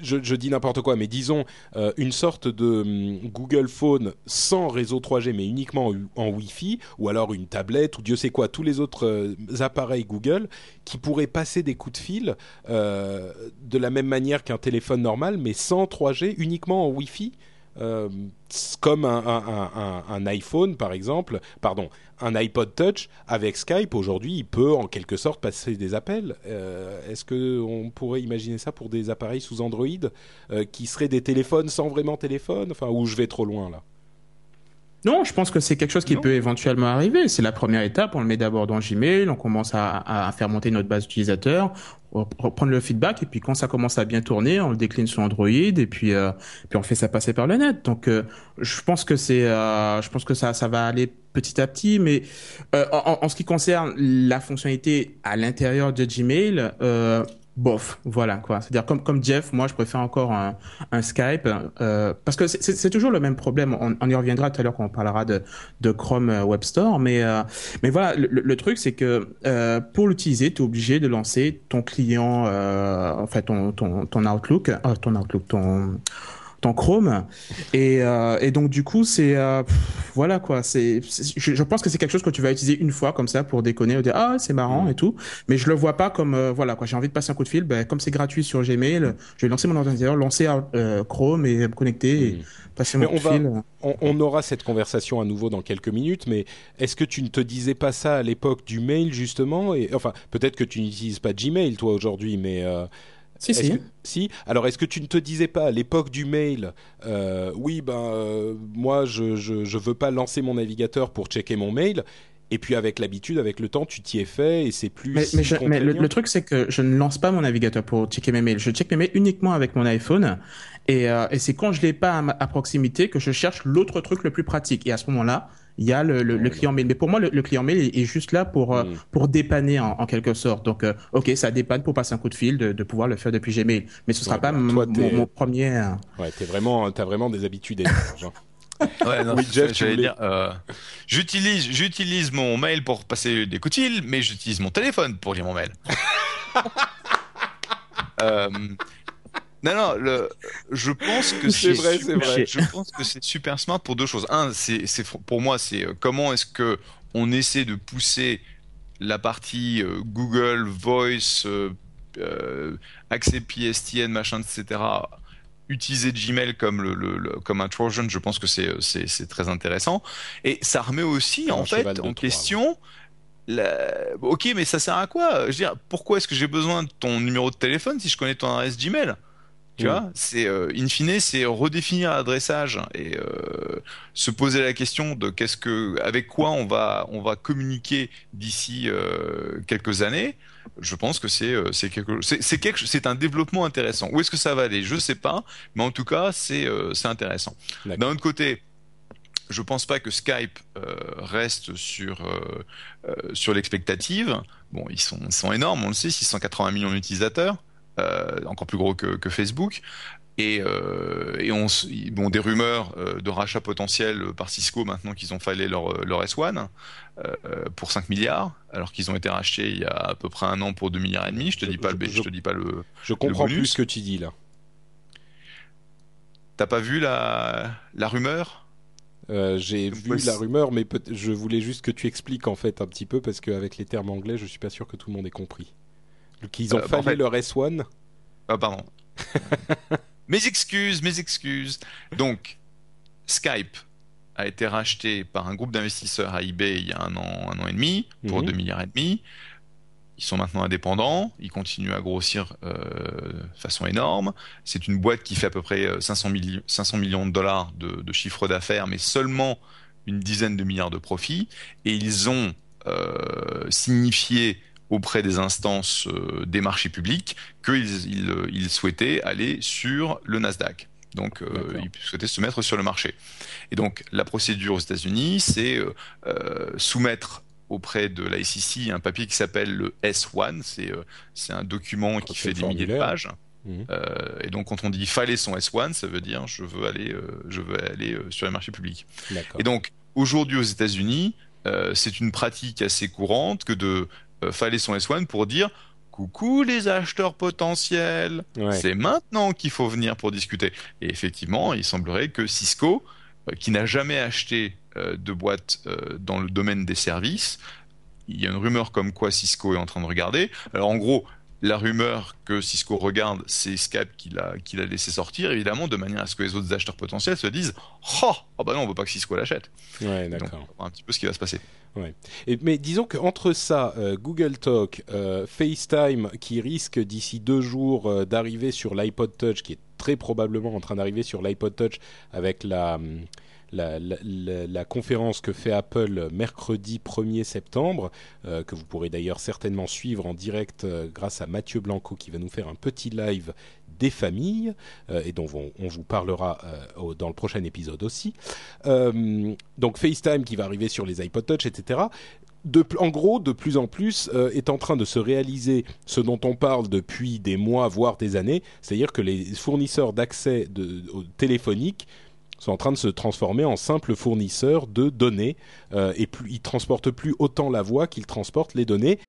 je, dis n'importe quoi, mais disons euh, une sorte de hum, Google Phone sans réseau 3G, mais uniquement en, en Wi-Fi, ou alors une tablette, ou Dieu sait quoi, tous les autres euh, appareils Google qui pourraient passer des coups de fil euh, de la même manière qu'un téléphone normal, mais sans 3G, uniquement en Wi-Fi euh, comme un iPhone par exemple, pardon, un iPod Touch avec Skype aujourd'hui, il peut en quelque sorte passer des appels. Euh, Est-ce que on pourrait imaginer ça pour des appareils sous Android euh, qui seraient des téléphones sans vraiment téléphone, enfin où je vais trop loin là? Non, je pense que c'est quelque chose qui Non. peut éventuellement arriver. C'est la première étape. On le met d'abord dans Gmail, on commence à, à faire monter notre base d'utilisateurs, reprendre le feedback, et puis quand ça commence à bien tourner, on le décline sur Android, et puis euh, puis on fait ça passer par le net. Donc, euh, je pense que c'est, euh, je pense que ça ça va aller petit à petit. Mais euh, en, en ce qui concerne la fonctionnalité à l'intérieur de Gmail. Bof, voilà quoi. C'est-à-dire comme comme Jeff, moi je préfère encore un, un Skype euh, parce que c'est toujours le même problème. On, on y reviendra tout à l'heure quand on parlera de de Chrome euh, Web Store, mais euh, mais voilà, le, le truc c'est que euh, pour l'utiliser, tu es obligé de lancer ton client, euh, en fait ton ton ton Outlook, euh, ton Outlook, ton ton Chrome. Et, euh, et donc du coup c'est euh, voilà quoi. C'est je, je pense que c'est quelque chose que tu vas utiliser une fois comme ça pour déconner ou dire ah c'est marrant et tout. Mais je le vois pas comme euh, voilà quoi. J'ai envie de passer un coup de fil. Ben, comme c'est gratuit sur Gmail je vais lancer mon ordinateur lancer Chrome et me connecter et passer Mais mon on coup de va- fil. On, on aura cette conversation à nouveau dans quelques minutes, mais est-ce que tu ne te disais pas ça à l'époque du mail justement? Et, Enfin, peut-être que tu n'utilises pas Gmail toi aujourd'hui, mais si si que- si. Alors, est-ce que tu ne te disais pas à l'époque du mail, euh, oui, ben euh, moi je, je je veux pas lancer mon navigateur pour checker mon mail. Et puis avec l'habitude, avec le temps, tu t'y es fait et c'est plus. Mais, si mais, je- mais le, truc, c'est que je ne lance pas mon navigateur pour checker mes mails. Je check mes mails uniquement avec mon iPhone. Et, euh, et c'est quand je l'ai pas à, ma- à proximité que je cherche l'autre truc le plus pratique. Et à ce moment-là, il y a le, le, le client mail. Mais pour moi, le, le client mail est, est juste là pour, euh, Mm. pour dépanner en, en quelque sorte. Donc, euh, ok, ça dépanne pour passer un coup de fil, de, de pouvoir le faire depuis Gmail. Mais ce sera Ouais, pas bah, mon, toi, mon, t'es- mon premier. euh, Ouais, t'es vraiment, t'as vraiment des habitudes. Ouais, non, Oui, Jeff, j'allais dire, euh, j'utilise, j'utilise mon mail pour passer des coups de fil, mais j'utilise mon téléphone pour lire mon mail. Euh, non, non, le, je pense que C'est super- vrai. Je pense que c'est super smart pour deux choses. Un, c'est, pour moi, c'est euh, comment est-ce que on essaie de pousser la partie euh, Google Voice, euh, euh, accès PSTN, machin, etc. Utiliser Gmail comme le, le- le- comme un Trojan, je pense que c'est très intéressant. Et ça remet aussi en fait question. la- Ok, mais ça sert à quoi? Je veux dire, pourquoi est-ce que j'ai besoin de ton numéro de téléphone si je connais ton adresse Gmail? Tu vois, c'est euh, in fine, c'est redéfinir l'adressage et euh, se poser la question de qu'est-ce que, avec quoi on va, on va communiquer d'ici euh, quelques années. Je pense que c'est, euh, c'est quelque, c'est, c'est quelque, c'est un développement intéressant. Où est-ce que ça va aller? Je sais pas, mais en tout cas, c'est, c'est intéressant. D'un autre côté, je pense pas que Skype euh, reste sur euh, euh, sur l'expectative. Bon, ils sont, ils sont énormes, on le sait, 680 millions d'utilisateurs, encore plus gros que, que Facebook. Et, euh, et on, s- bon, des rumeurs euh, de rachat potentiel par Cisco maintenant qu'ils ont fallu leur, leur S1 euh, pour 5 milliards, alors qu'ils ont été rachetés il y a à peu près un an pour 2 milliards et demi. Je te Je- dis pas le, je- je te dis pas le. Je comprends plus ce que tu dis là. T'as pas vu la la rumeur? Euh, J'ai vu la rumeur, mais je voulais juste que tu expliques en fait un petit peu parce qu'avec les termes anglais, je suis pas sûr que tout le monde ait compris. Qu'ils ont Euh, en fallu fait- leur S1. Ah, pardon. mes excuses, mes excuses. Donc, Skype a été racheté par un groupe d'investisseurs à eBay il y a un an, un an et demi, pour Mhm. 2 milliards et demi. Ils sont maintenant indépendants, ils continuent à grossir euh, de façon énorme. C'est une boîte qui fait à peu près euh, 500, milli- 500 millions de dollars de, de chiffre d'affaires, mais seulement une dizaine de milliards de profits. Et ils ont euh, signifié auprès des instances euh, des marchés publics qu'ils ils, euh, ils souhaitaient aller sur le Nasdaq. Donc, euh, ils souhaitaient se mettre sur le marché. Et donc, la procédure aux États-Unis, c'est euh, soumettre auprès de la SEC un papier qui s'appelle le S1. C'est un document qui fait des milliers de pages. Mhm. Euh, et donc, quand on dit filer son S1, ça veut dire je veux aller, euh, je veux aller euh, sur les marchés publics. Et donc, aujourd'hui aux États-Unis, c'est une pratique assez courante que de euh, filer son S1 pour dire coucou les acheteurs potentiels, Ouais. c'est maintenant qu'il faut venir pour discuter. Et effectivement, il semblerait que Cisco, euh, qui n'a jamais acheté euh, de boîte euh, dans le domaine des services, il y a une rumeur comme quoi Cisco est en train de regarder. Alors en gros, la rumeur que Cisco regarde, c'est Skype qui l'a qui l'a laissé sortir, évidemment, de manière à ce que les autres acheteurs potentiels se disent Oh, oh bah non, on veut pas que Cisco l'achète. Ouais, d'accord. on va voir un petit peu ce qui va se passer. Et- mais disons qu'entre ça, euh, Google Talk, euh, FaceTime, qui risque d'ici deux jours euh, d'arriver sur l'iPod Touch, qui est très probablement en train d'arriver sur l'iPod Touch avec la, hum, la, conférence que fait Apple mercredi 1er septembre, euh, que vous pourrez d'ailleurs certainement suivre en direct euh, grâce à Mathieu Blanco qui va nous faire un petit live des familles euh, et dont on, vous parlera dans le prochain épisode aussi. Donc FaceTime qui va arriver sur les iPod Touch, etc. En gros, de plus en plus est en train de se réaliser ce dont on parle depuis des mois, voire des années, c'est-à-dire que les fournisseurs d'accès téléphonique sont en train de se transformer en simples fournisseurs de données euh, et plus, ils transportent plus autant la voix qu'ils transportent les données.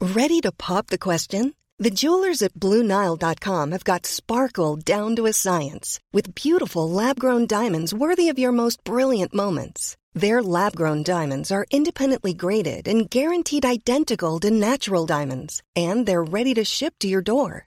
Ready to pop the question? The jewelers at BlueNile.com have got sparkle down to a science with beautiful lab-grown diamonds worthy of your most brilliant moments. Their lab-grown diamonds are independently graded and guaranteed identical to natural diamonds, and they're ready to ship to your door.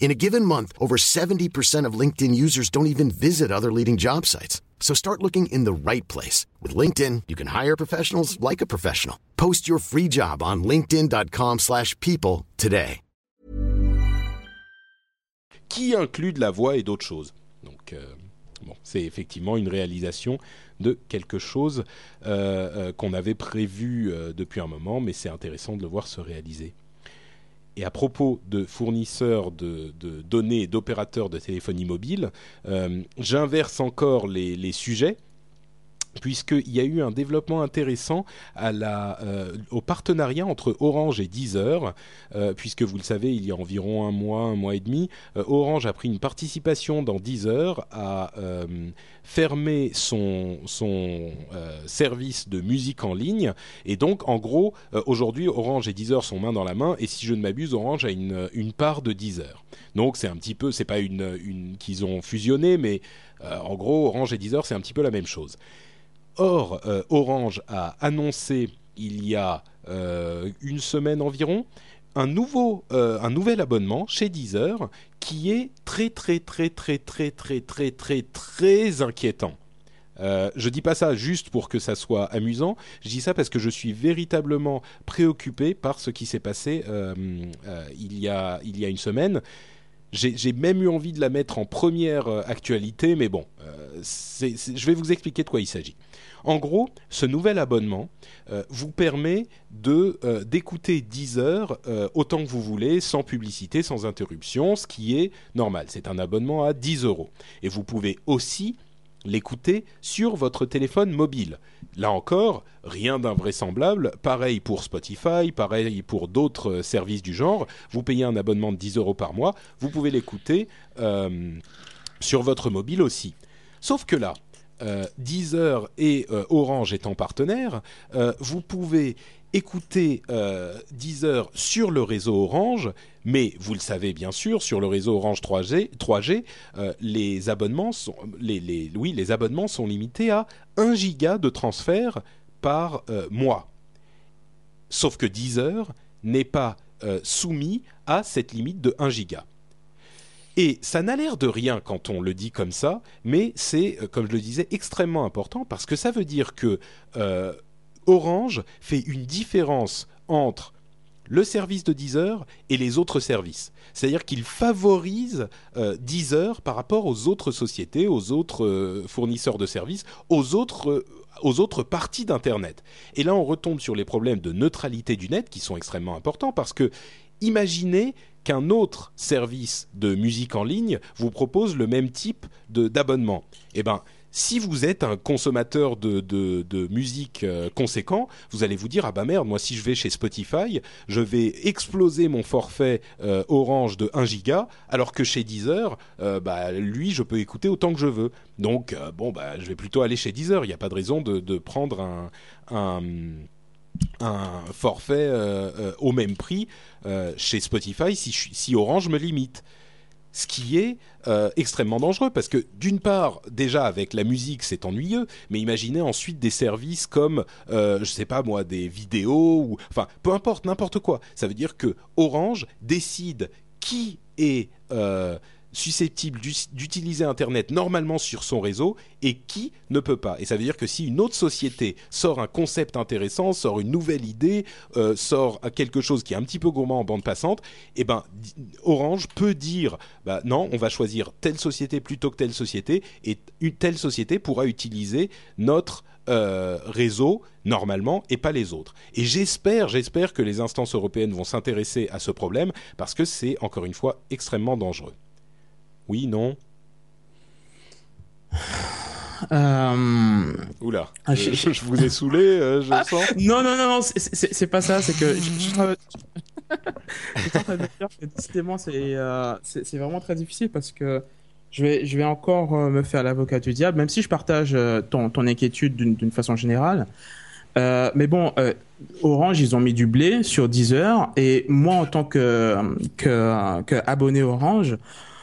In a given month, over 70% of LinkedIn users don't even visit other leading job sites. So start looking in the right place. With LinkedIn, you can hire professionals like a professional. Post your free job on linkedin.com/people slash people today. qui inclut de la voix et d'autres choses? Euh, c'est effectivement une réalisation de quelque chose euh, euh, qu'on avait prévu euh, depuis un moment, mais c'est intéressant de le voir se réaliser. Et à propos de fournisseurs de, données et d'opérateurs de téléphonie mobile, euh, j'inverse encore les sujets puisqu'il y a eu un développement intéressant à euh, au partenariat entre Orange et Deezer, euh, puisque vous le savez, il y a environ un mois, un mois et demi, euh, Orange a pris une participation dans Deezer, euh, fermé son, service de musique en ligne, et donc en gros, aujourd'hui, Orange et Deezer sont main dans la main, et si je ne m'abuse, Orange a une, part de Deezer. Donc c'est un petit peu, c'est pas une, qu'ils ont fusionné, mais en gros, Orange et Deezer, c'est un petit peu la même chose. Or, euh, Orange a annoncé il y a euh, une semaine environ un, nouveau, euh, nouvel abonnement chez Deezer qui est très très très très très très très très très inquiétant. Je dis pas ça juste pour que ça soit amusant. Je dis ça parce que je suis véritablement préoccupé par ce qui s'est passé il y a une semaine. J'ai même eu envie de la mettre en première actualité, mais bon, je vais vous expliquer de quoi il s'agit. En gros, ce nouvel abonnement euh, vous permet euh, d'écouter 10 heures euh, autant que vous voulez, sans publicité, sans interruption, ce qui est normal. C'est un abonnement à 10 euros. Et vous pouvez aussi l'écouter sur votre téléphone mobile. Là encore, rien d'invraisemblable. Pareil pour Spotify, pareil pour d'autres services du genre. Vous payez un abonnement de 10 euros par mois, vous pouvez l'écouter sur votre mobile aussi. Sauf que là, Deezer et euh, Orange étant partenaires, euh, vous pouvez écouter euh, Deezer sur le réseau Orange, mais vous le savez bien sûr, sur le réseau Orange 3G, 3G euh, les abonnements sont, les, les, oui, les abonnements sont limités à 1 giga de transfert par euh, mois. Sauf que Deezer n'est pas euh, soumis à cette limite de 1 giga. Et ça n'a l'air de rien quand on le dit comme ça, mais c'est, euh, comme je le disais, extrêmement important parce que ça veut dire que euh, Orange fait une différence entre le service de Deezer et les autres services. C'est-à-dire qu'il favorise euh, Deezer par rapport aux autres sociétés, aux autres fournisseurs de services, aux autres, aux autres parties d'Internet. Et là, on retombe sur les problèmes de neutralité du net qui sont extrêmement importants parce que imaginez qu'un autre service de musique en ligne vous propose le même type d'abonnement. Eh ben, si vous êtes un consommateur de, de, de musique euh, conséquent, vous allez vous dire ah bah merde, moi si je vais chez Spotify, je vais exploser mon forfait euh, Orange de 1 giga, alors que chez Deezer, euh, bah lui je peux écouter autant que je veux. Donc bon bah je vais plutôt aller chez Deezer. Il n'y a pas de raison de, de prendre un, un un forfait euh, euh, au même prix euh, chez Spotify si, si Orange me limite. ce qui est extrêmement dangereux parce que d'une part, déjà avec la musique, c'est ennuyeux, mais imaginez ensuite des services comme, euh, je sais pas moi, des vidéos ou, enfin, peu importe, n'importe quoi. Ça veut dire que Orange décide qui est susceptible d'utiliser Internet normalement sur son réseau et qui ne peut pas. Et ça veut dire que si une autre société sort un concept intéressant, sort une nouvelle idée, euh, sort quelque chose qui est un petit peu gourmand en bande passante, eh ben Orange peut dire bah non, on va choisir telle société plutôt que telle société et telle société pourra utiliser notre euh, réseau normalement et pas les autres. Et j'espère, j'espère que les instances européennes vont s'intéresser à ce problème parce que c'est encore une fois extrêmement dangereux. Oui, non euh... Oula, ah, je, vous ai saoulé, euh, je sens. Non, non, non, c'est pas ça, c'est que je, suis en train de dire que décidément euh, c'est vraiment très difficile parce que je vais, je vais encore euh, me faire l'avocat du diable, même si je partage ton, ton inquiétude d'une façon générale. mais bon, Orange, ils ont mis du blé sur Deezer et moi en tant que, que, que abonné Orange,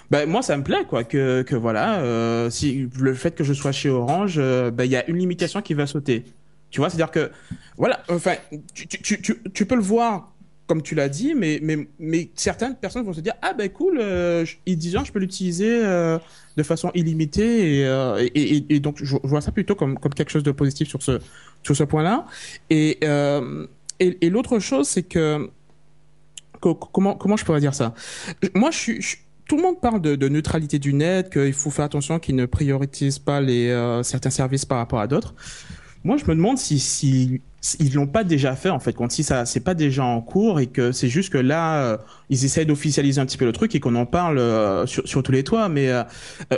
ben moi ça me plaît quoi que que voilà euh, si le fait que je sois chez Orange euh, ben il y a une limitation qui va sauter. Tu vois c'est à dire que voilà enfin tu, tu, tu, tu peux le voir comme tu l'as dit mais mais mais certaines personnes vont se dire ah ben cool euh, ils disent je peux l'utiliser euh, de façon illimitée et, et, et, donc je vois ça plutôt comme comme quelque chose de positif sur ce sur ce point là et et, et l'autre chose c'est que comment comment je pourrais dire ça? Moi je suis tout le monde parle de, neutralité du net, qu'il faut faire attention qu'ils ne priorisent pas les euh, certains services par rapport à d'autres. Moi, je me demande si, si ils l'ont pas déjà fait en fait, quand si ça c'est pas déjà en cours et que c'est juste que là euh, ils essayent d'officialiser un petit peu le truc et qu'on en parle euh, sur, sur tous les toits. Mais euh,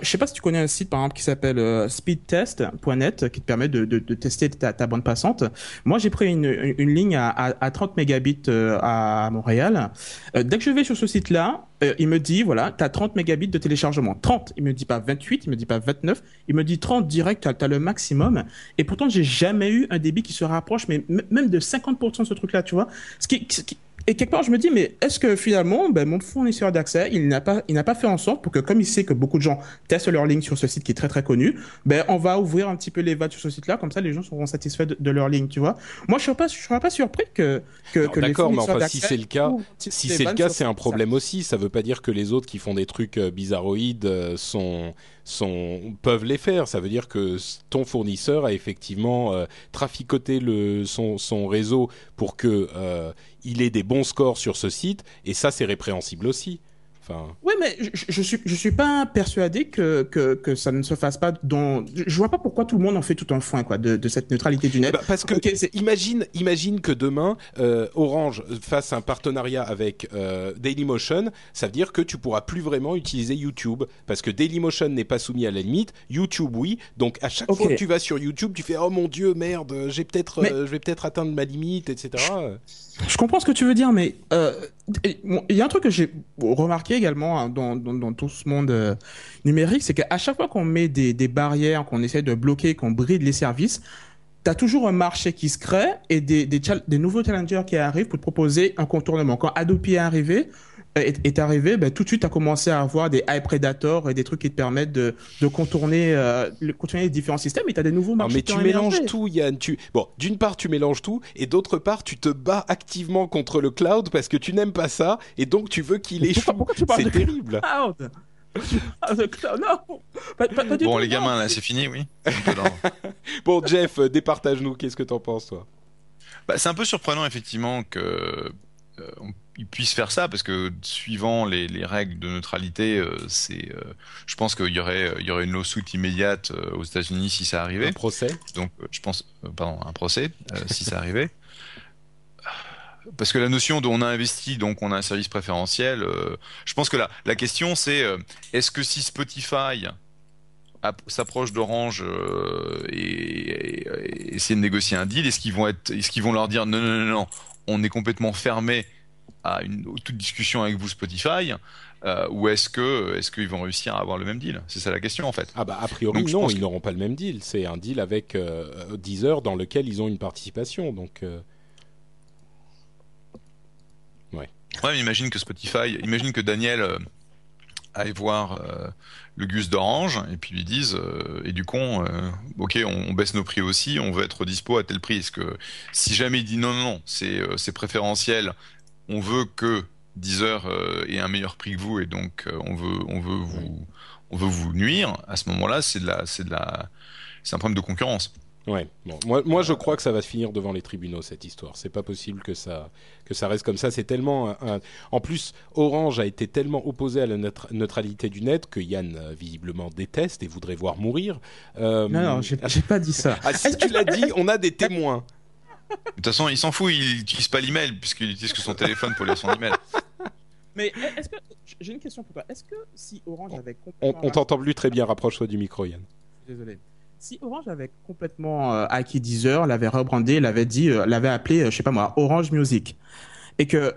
je sais pas si tu connais un site par exemple qui s'appelle speedtest.net qui te permet de, de, tester ta, bande passante. Moi j'ai pris une, une, ligne à, à, 30 mégabits à Montréal. dès que je vais sur ce site là, il me dit voilà, tu as 30 mégabits de téléchargement. 30, il me dit pas 28, il me dit pas 29, il me dit 30 direct, tu as, le maximum. Et pourtant j'ai jamais eu un débit qui se rapproche mais même de 50% de ce truc-là, tu vois. Ce qui, et quelque part, je me dis, mais est-ce que finalement, ben, mon fournisseur d'accès, il n'a pas, il n'a pas fait en sorte pour que, comme il sait que beaucoup de gens testent leur ligne sur ce site qui est très très connu, ben, on va ouvrir un petit peu les vannes sur ce site-là, comme ça, les gens seront satisfaits de, leur ligne, tu vois. Moi, je serais pas, je serais pas surpris que, que, que D'accord, mais enfin, si c'est le cas, si c'est le cas, c'est un problème aussi. Ça veut pas dire que les autres qui font des trucs euh, bizarroïdes euh, sont, sont, peuvent les faire. Ça veut dire que ton fournisseur a effectivement euh, traficoté son, son réseau pour que euh, il ait des bons scores sur ce site, et ça c'est répréhensible aussi. Oui, mais je, je, suis je suis pas persuadé que, que, que ça ne se fasse pas. Dans... Je vois pas pourquoi tout le monde en fait tout un foin quoi de, de cette neutralité du net. Bah, parce que imagine imagine que demain euh, Orange fasse un partenariat avec euh, Dailymotion, ça veut dire que tu pourras plus vraiment utiliser YouTube parce que Dailymotion n'est pas soumis à la limite, YouTube oui. Donc à chaque fois que tu vas sur YouTube, tu fais oh mon dieu merde, j'ai peut-être euh, je vais peut-être atteindre ma limite, etc. Je comprends ce que tu veux dire, mais euh, il y a un truc que j'ai remarqué également hein, dans, tout ce monde euh, numérique, c'est qu'à chaque fois qu'on met des, barrières, qu'on essaie de bloquer, qu'on bride les services, tu as toujours un marché qui se crée et des, des, des, nouveaux challengers qui arrivent pour te proposer un contournement. Quand Adobe est arrivé, est, arrivé, ben, tout de suite, tu as commencé à avoir des high predators et des trucs qui te permettent de, de contourner, euh, contourner les différents systèmes et tu as des nouveaux marchés. mais tu mélanges tout, Yann. Tu... Bon, d'une part, tu mélanges tout et d'autre part, tu te bats activement contre le cloud parce que tu n'aimes pas ça et donc tu veux qu'il échoue. C'est terrible. Cloud? Ah, non, bon, les gamins, là, c'est fini, oui. bon, Jeff, euh, départage-nous. Qu'est-ce que t'en penses, toi? Bah, C'est un peu surprenant, effectivement, que euh, ils puissent faire ça parce que suivant les, les règles de neutralité, euh, c'est, euh, je pense qu'il y aurait, il y aurait une lawsuit immédiate euh, aux États-Unis si ça arrivait. Un procès. Donc, je pense, pardon, un procès si ça arrivait. Parce que la notion dont on a investi, donc on a un service préférentiel, je pense que la, la question c'est est-ce que si Spotify s'approche d'Orange et, et, et, essaie de négocier un deal, est-ce qu'ils vont être, est-ce qu'ils vont leur dire non, non, non, non, on est complètement fermé à une toute discussion avec vous Spotify euh, ou est-ce que est-ce qu'ils vont réussir à avoir le même deal? C'est ça la question en fait. Ah bah a priori non, ils n'auront pas le même deal. C'est un deal avec euh, Deezer dans lequel ils ont une participation. Donc euh... ouais. Ouais, mais imagine que Spotify, imagine que Daniel aillent voir le Gus d'Orange et puis lui disent et du con, ok, on, baisse nos prix aussi, on veut être dispo à tel prix. Est-ce que si jamais il dit non, non, non, c'est c'est préférentiel, on veut que Deezer ait un meilleur prix que vous et donc on veut on veut vous on veut vous nuire. À ce moment-là, c'est de la c'est de la c'est un problème de concurrence. Ouais. moi, moi, je crois que ça va se finir devant les tribunaux cette histoire. C'est pas possible que ça que ça reste comme ça. C'est tellement. En plus, Orange a été tellement opposé à la neutralité du net que Yann euh, visiblement déteste et voudrait voir mourir. Euh... Non, non, j'ai pas dit ça. ah, si tu l'as dit, on a des témoins. De toute façon, il s'en fout. Il utilise pas l'email puisqu'il utilise que son téléphone pour lire son email. Mais est-ce que j'ai une question pour toi Est-ce que si Orange avait on, on t'entend plus très bien. Rapproche-toi du micro, Yann. Désolé si Orange avait complètement euh, acquis Deezer, l'avait rebrandé, l'avait dit, euh, l'avait appelé, euh, je sais pas moi, Orange Music, et que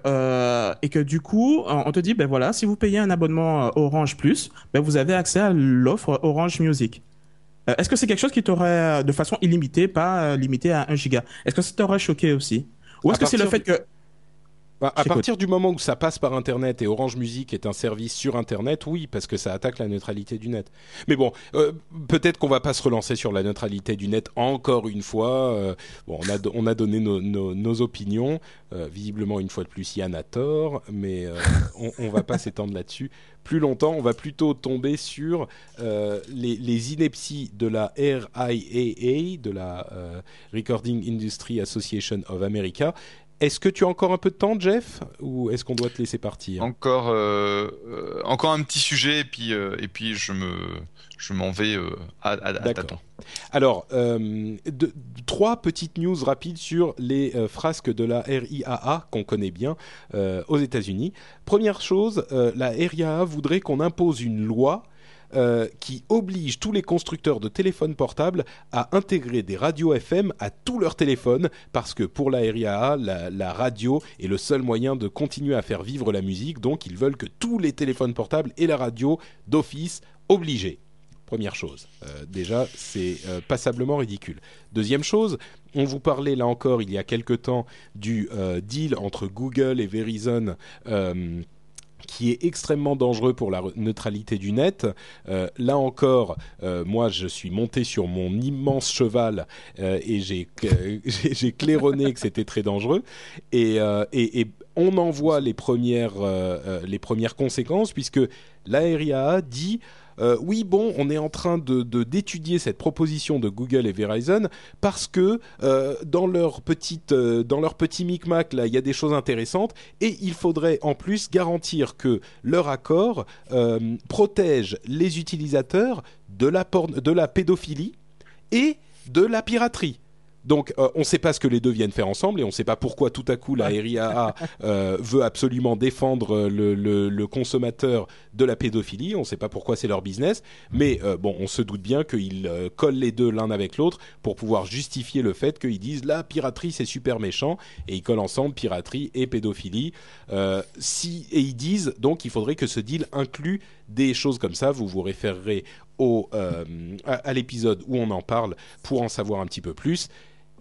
et que du coup, on te dit, ben voilà, si vous payez un abonnement Orange Plus, ben vous avez accès à l'offre Orange Music. Est-ce que c'est quelque chose qui t'aurait, de façon illimitée, pas limité à 1 giga? Est-ce que ça t'aurait choqué aussi? Ou est-ce que c'est le fait que bah, à partir du moment où ça passe par Internet et Orange Music est un service sur Internet, oui, parce que ça attaque la neutralité du net. Mais bon, euh, peut-être qu'on va pas se relancer sur la neutralité du net encore une fois. Euh, bon, on a, on a donné nos, nos, opinions. Euh, visiblement, une fois de plus, Yann a tort, mais on, on va pas s'étendre là-dessus plus longtemps. On va plutôt tomber sur les, les, inepties de la RIAA, de la Recording Industry Association of America, est-ce que tu as encore un peu de temps, Jeff, ou est-ce qu'on doit te laisser partir? Encore, euh, euh, encore un petit sujet, et puis, euh, et puis je me, je m'en vais à, à, Alors, trois petites news rapides sur les frasques de la RIAA qu'on connaît bien aux États-Unis. Première chose, la RIAA voudrait qu'on impose une loi euh, qui oblige tous les constructeurs de téléphones portables à intégrer des radios FM à tous leurs téléphones parce que pour la RIAA, la, radio est le seul moyen de continuer à faire vivre la musique. Donc ils veulent que tous les téléphones portables et la radio d'office obligés. Première chose, euh, déjà c'est euh, passablement ridicule. Deuxième chose, on vous parlait là encore il y a quelque temps du deal entre Google et Verizon qui est extrêmement dangereux pour la neutralité du net. Euh, là encore, euh, moi, je suis monté sur mon immense cheval euh, et j'ai claironné que c'était très dangereux. Et, on en voit les premières les premières conséquences puisque l'ARIA dit euh, oui, bon, on est en train de d'étudier cette proposition de Google et Verizon parce que euh, dans leur petite euh, dans leur petit micmac là, il y a des choses intéressantes et il faudrait en plus garantir que leur accord protège les utilisateurs de la de la pédophilie et de la piraterie. Donc, euh, on ne sait pas ce que les deux viennent faire ensemble et on ne sait pas pourquoi tout à coup la RIAA euh, veut absolument défendre euh, le, consommateur de la pédophilie. On ne sait pas pourquoi c'est leur business, mais bon, on se doute bien qu'ils collent les deux l'un avec l'autre pour pouvoir justifier le fait qu'ils disent la piraterie c'est super méchant et ils collent ensemble piraterie et pédophilie. si et ils disent donc il faudrait que ce deal inclue des choses comme ça. Vous vous référerez au, à l'épisode où on en parle pour en savoir un petit peu plus.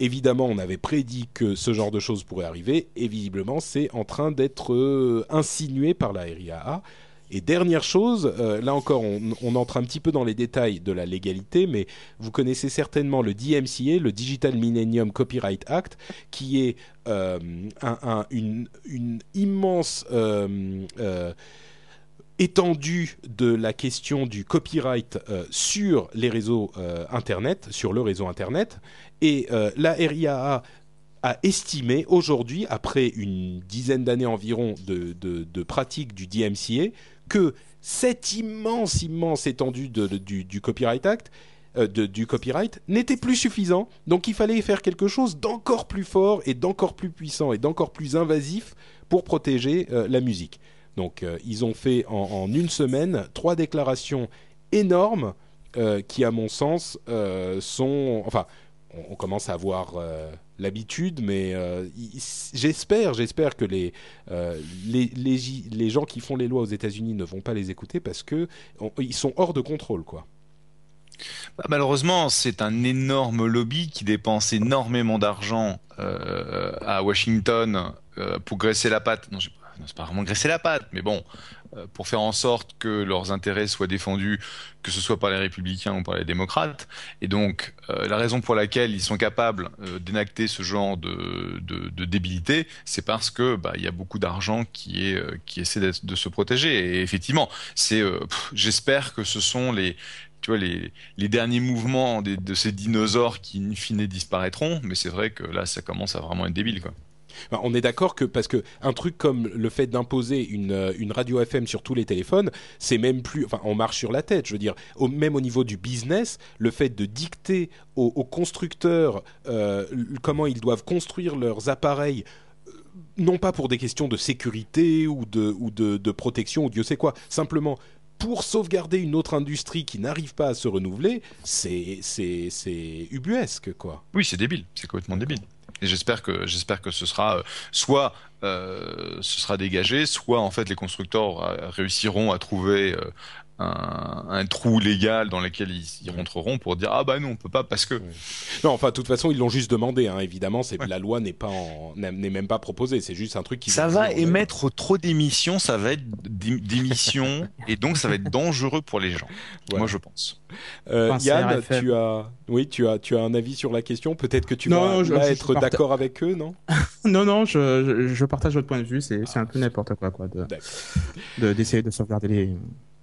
Évidemment, on avait prédit que ce genre de choses pourrait arriver, et visiblement, c'est en train d'être euh, insinué par la RIAA. Et dernière chose, euh, là encore, on, entre un petit peu dans les détails de la légalité, mais vous connaissez certainement le DMCA, le Digital Millennium Copyright Act, qui est euh, une, immense étendue de la question du copyright sur les réseaux Internet, sur le réseau Internet, et euh, la RIAA a estimé aujourd'hui, après une dizaine d'années environ de, pratique du DMCA, que cette immense, immense étendue du, Copyright Act euh, du copyright n'était plus suffisant. Donc il fallait faire quelque chose d'encore plus fort et d'encore plus puissant et d'encore plus invasif pour protéger euh, la musique. Donc ils ont fait en, une semaine trois déclarations énormes qui, à mon sens, sont... Enfin, on, commence à avoir euh, l'habitude, mais euh, j'espère, j'espère que les, euh, les, les, gens qui font les lois aux États-Unis ne vont pas les écouter parce que ils sont hors de contrôle, quoi. Bah, malheureusement, c'est un énorme lobby qui dépense énormément d'argent à Washington pour graisser la patte. Non, c'est pas vraiment graisser la patte, mais bon, pour faire en sorte que leurs intérêts soient défendus, que ce soit par les républicains ou par les démocrates. Et donc, euh, la raison pour laquelle ils sont capables euh, d'énacter ce genre de, de, débilité, c'est parce que bah, il y a beaucoup d'argent qui est qui essaie de se protéger. Et effectivement, c'est, euh, j'espère que ce sont les tu vois, les, les derniers mouvements de ces dinosaures qui, in fine, disparaîtront, mais c'est vrai que là, ça commence à vraiment être débile, quoi. On est d'accord que parce que un truc comme le fait d'imposer une, euh, une radio FM sur tous les téléphones, c'est même plus. Enfin, on marche sur la tête. Je veux dire, au, même au niveau du business, le fait de dicter aux, constructeurs euh, comment ils doivent construire leurs appareils. euh, Non pas pour des questions de sécurité ou de, ou de, de protection ou Dieu sait quoi, simplement pour sauvegarder une autre industrie qui n'arrive pas à se renouveler, c'est ubuesque quoi. Oui, c'est débile, c'est complètement débile. Et j'espère que j'espère que ce sera euh, soit euh, ce sera dégagé, soit en fait les constructeurs euh, réussiront à trouver un, un trou légal dans lequel ils, ils rentreront pour dire ah bah non on peut pas parce que Non, enfin, de toute façon, ils l'ont juste demandé. Hein, évidemment, c'est Ouais. la loi n'est pas n'est même pas proposée. C'est juste un truc qui. ça va émettre trop d'émissions, ça va être d'é- d'émissions et donc ça va être dangereux pour les gens. Voilà. Moi je pense. Euh, Enfin, Yann, tu as, oui, tu as, tu as un avis sur la question? Peut-être que tu Non, vas non, je- là, je être parta- d'accord avec eux, non? Non, non, je, je, je partage votre point de vue. C'est c'est un peu n'importe quoi, quoi, de D'accord. de- d'essayer de, sauvegarder les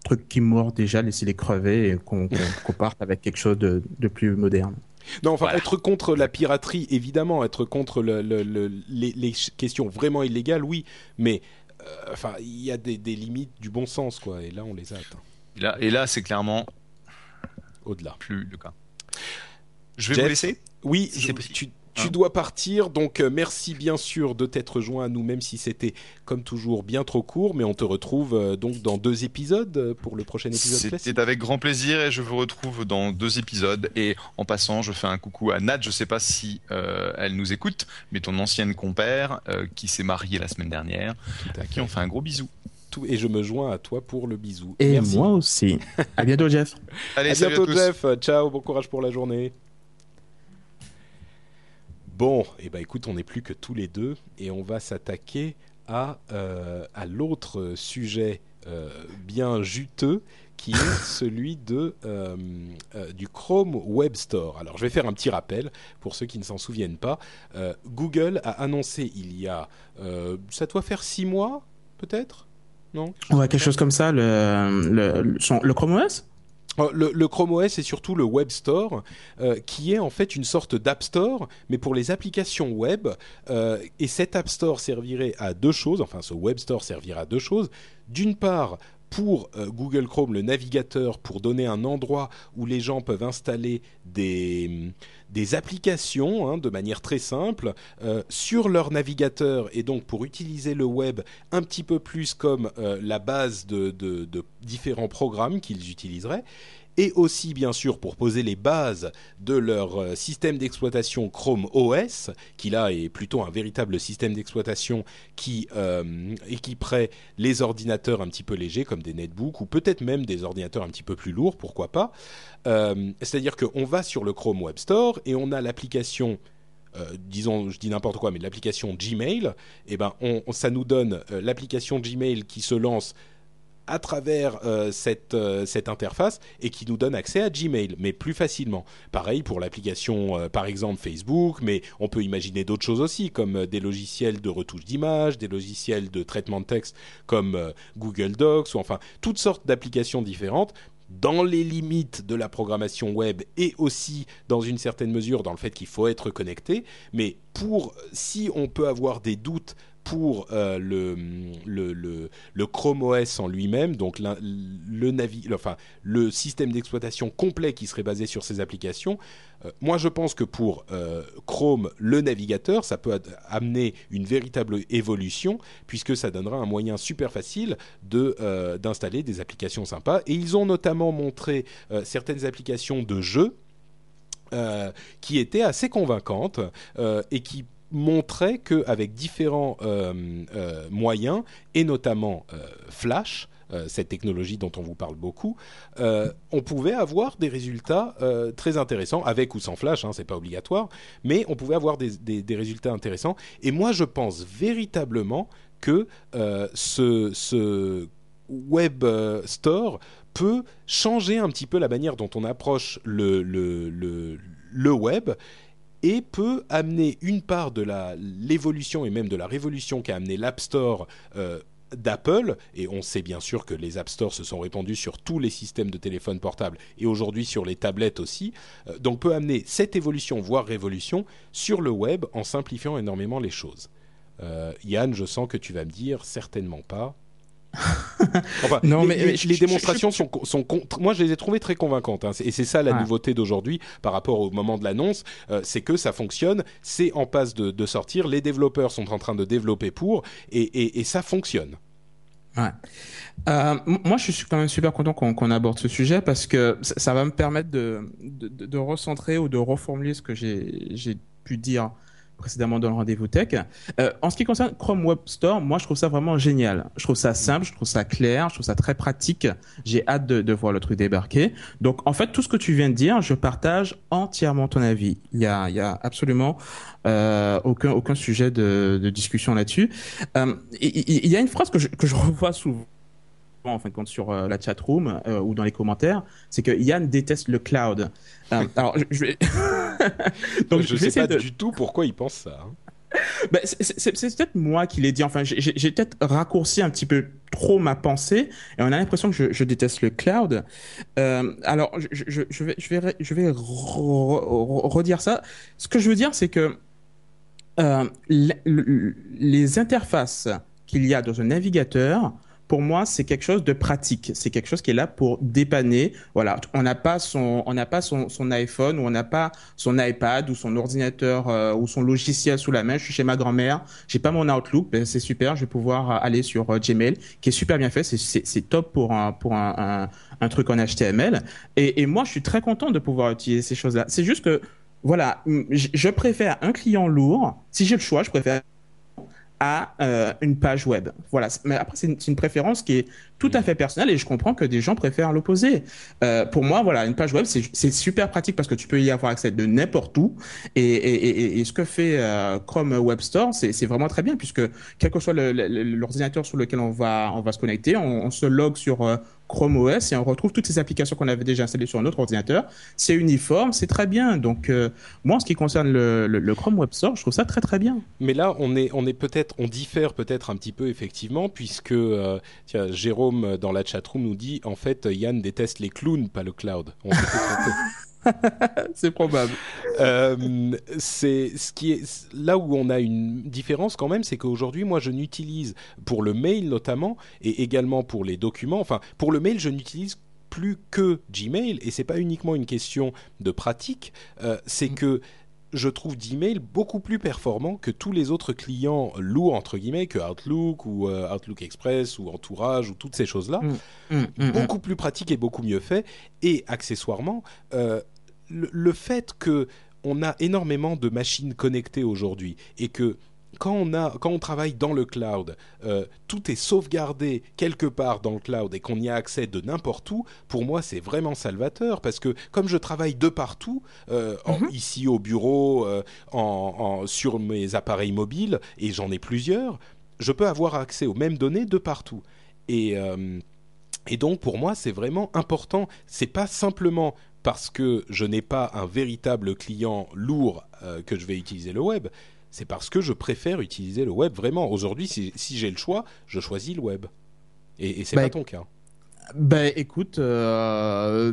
trucs qui meurent déjà, laisser les crever et qu'on parte avec quelque chose de, de plus moderne. Non, enfin, Voilà. être contre la piraterie, évidemment, être contre le, le- le- les, questions vraiment illégales, oui, mais euh, enfin, il y a des, des limites du bon sens, quoi. Et là, on les a atteints. Et là, et là c'est clairement Au-delà. plus le cas. Je vais Jeff, vous laisser. Oui, Si je- c'est possible. tu, tu Hein dois partir, donc euh, merci bien sûr de t'être joint à nous, même si c'était comme toujours bien trop court, mais on te retrouve euh, donc dans deux épisodes euh, pour le prochain épisode. C'était avec grand plaisir et je vous retrouve dans deux épisodes. Et en passant, je fais un coucou à Nat. Je sais pas si euh, elle nous écoute, mais ton ancienne compère euh, qui s'est mariée la semaine dernière, à qui on fait un gros bisou. Tout- et je me joins à toi pour le bisou. Et merci. moi aussi. À bientôt, Jeff. Allez, à bientôt à. Jeff, ciao, bon courage pour la journée. Bon, et ben écoute, on n'est plus que tous les deux et on va s'attaquer à, euh, à l'autre sujet euh, bien juteux qui est celui de, euh, euh, du Chrome Web Store. Alors je vais faire un petit rappel pour ceux qui ne s'en souviennent pas. Euh, Google a annoncé il y a, ça doit faire six mois peut-être? Non? Ouais, quelque chose comme ça, le, le, son- le Chrome OS Le, Chrome OS est surtout le Web Store, euh, qui est en fait une sorte d'App Store, mais pour les applications web. Euh, et cet App Store servirait à deux choses, enfin ce Web Store servira à deux choses. D'une part, pour euh, Google Chrome, le navigateur, pour donner un endroit où les gens peuvent installer des, applications hein, de manière très simple euh, sur leur navigateur et donc pour utiliser le web un petit peu plus comme euh, la base de différents programmes qu'ils utiliseraient et aussi bien sûr pour poser les bases de leur euh, système d'exploitation Chrome OS, qui là est plutôt un véritable système d'exploitation qui euh, équiperait les ordinateurs un petit peu légers comme des netbooks ou peut-être même des ordinateurs un petit peu plus lourds, pourquoi pas. Euh, C'est-à-dire qu'on va sur le Chrome Web Store et on a l'application euh, disons, je dis n'importe quoi, mais l'application Gmail, eh ben, ça nous donne euh, l'application Gmail qui se lance à travers euh, cette, euh, cette interface et qui nous donne accès à Gmail, mais plus facilement. Pareil pour l'application, euh, par exemple Facebook, mais on peut imaginer d'autres choses aussi, comme des logiciels de retouche d'image, des logiciels de traitement de texte comme Google Docs, ou enfin toutes sortes d'applications différentes dans les limites de la programmation web et aussi dans une certaine mesure dans le fait qu'il faut être connecté. Mais pour si on peut avoir des doutes pour euh, le, Chrome OS en lui-même, donc le, système d'exploitation complet qui serait basé sur ces applications, euh, moi je pense que pour euh, Chrome, le navigateur, ça peut amener une véritable évolution puisque ça donnera un moyen super facile de, d'installer des applications sympas. Et ils ont notamment montré certaines applications de jeux qui étaient assez convaincantes et qui montraient qu'avec différents euh, euh, moyens, et notamment euh, Flash, cette technologie dont on vous parle beaucoup, on pouvait avoir des résultats très intéressants, avec ou sans Flash, hein, c'est pas obligatoire, mais on pouvait avoir des, des- des résultats intéressants. Et moi, je pense véritablement que ce, ce web store peut changer un petit peu la manière dont on approche le, le, le, le web et peut amener une part de l'évolution et même de la révolution qu'a amené l'App Store euh, d'Apple, et on sait bien sûr que les App Stores se sont répandus sur tous les systèmes de téléphone portable et aujourd'hui sur les tablettes aussi, euh, donc peut amener cette évolution, voire révolution, sur le web en simplifiant énormément les choses. Euh, Yann, je sens que tu vas me dire certainement pas, non, les, mais, les, démonstrations sont, sont, moi je les ai trouvées très convaincantes hein. et c'est ça la nouveauté d'aujourd'hui par rapport au moment de l'annonce, euh, c'est que ça fonctionne, c'est en passe de, sortir, les développeurs sont en train de développer pour et, et, ça fonctionne. Ouais. Euh, moi, je suis quand même super content qu'on aborde ce sujet parce que ça, va me permettre de, de, de, recentrer ou de reformuler ce que j'ai pu dire précédemment dans le rendez-vous tech. Euh, en ce qui concerne Chrome Web Store, moi je trouve ça vraiment génial. Je trouve ça simple, je trouve ça clair, je trouve ça très pratique. J'ai hâte de, de, voir le truc débarquer. Donc en fait tout ce que tu viens de dire, je partage entièrement ton avis. Il y a, il y a absolument euh, aucun aucun sujet de, de discussion là-dessus. Euh, il, y a une phrase que je, que je revois souvent en fin de compte sur euh, la chat room euh, ou dans les commentaires, c'est que Yann déteste le cloud. Euh, alors je, vais donc je, ne sais pas du tout pourquoi il pense ça. Hein. Ben, c'est peut-être moi qui l'ai dit. Enfin, j'ai peut-être raccourci un petit peu trop ma pensée et on a l'impression que je, déteste le cloud. alors, je, vais, je vais, je vais redire ça. Ce que je veux dire, c'est que les interfaces qu'il y a dans un navigateur pour moi, c'est quelque chose de pratique. C'est quelque chose qui est là pour dépanner. Voilà, on n'a pas son, on n'a pas son, son, iPhone ou on n'a pas son iPad ou son ordinateur euh, ou son logiciel sous la main. Je suis chez ma grand-mère, j'ai pas mon Outlook, ben c'est super. Je vais pouvoir euh, aller sur euh, Gmail, qui est super bien fait. C'est top pour un pour un, un, truc en HTML. Et, et moi, je suis très content de pouvoir utiliser ces choses-là. C'est juste que voilà, je préfère un client lourd. Si j'ai le choix, je préfère à euh, une page web. Voilà. Mais après, c'est une, une, préférence qui est tout à fait personnelle et je comprends que des gens préfèrent l'opposé. Euh, pour moi, voilà, une page web, c'est super pratique parce que tu peux y avoir accès de n'importe où. Et, et, et, et, ce que fait euh, Chrome Web Store, c'est vraiment très bien puisque quel que soit l'ordinateur sur lequel on va, on va se connecter, on, on se log sur euh, Chrome OS et on retrouve toutes ces applications qu'on avait déjà installées sur notre ordinateur. C'est uniforme, c'est très bien. Donc euh, moi, en ce qui concerne le, le, Chrome Web Store, je trouve ça très très bien. Mais là, on est, on est peut-être, on diffère peut-être un petit peu effectivement, puisque euh, tiens, Jérôme dans la chatroom nous dit en fait Yann déteste les clowns, pas le cloud. On c'est probable. Euh, c'est ce qui est là où on a une différence quand même, c'est qu'aujourd'hui, moi, je n'utilise pour le mail notamment et également pour les documents. Enfin, pour le mail, je n'utilise plus que Gmail et c'est pas uniquement une question de pratique. Euh, c'est mm. que je trouve d'email beaucoup plus performant que tous les autres clients lourds entre guillemets que Outlook ou euh, Outlook Express ou Entourage ou toutes ces choses là mm. Mm, beaucoup plus pratique et beaucoup mieux fait. Et accessoirement euh, le, fait que on a énormément de machines connectées aujourd'hui et que quand on, a, quand on travaille dans le cloud, euh, tout est sauvegardé quelque part dans le cloud et qu'on y a accès de n'importe où, pour moi c'est vraiment salvateur parce que comme je travaille de partout, euh, mhm. ici au bureau, euh, en, sur mes appareils mobiles, et j'en ai plusieurs, je peux avoir accès aux mêmes données de partout. Et, et donc pour moi c'est vraiment important, c'est pas simplement parce que je n'ai pas un véritable client lourd que je vais utiliser le web, c'est parce que je préfère utiliser le web vraiment. Aujourd'hui, si, j'ai le choix, je choisis le web. Et, et c'est bah, pas ton cas. Ben écoute, euh,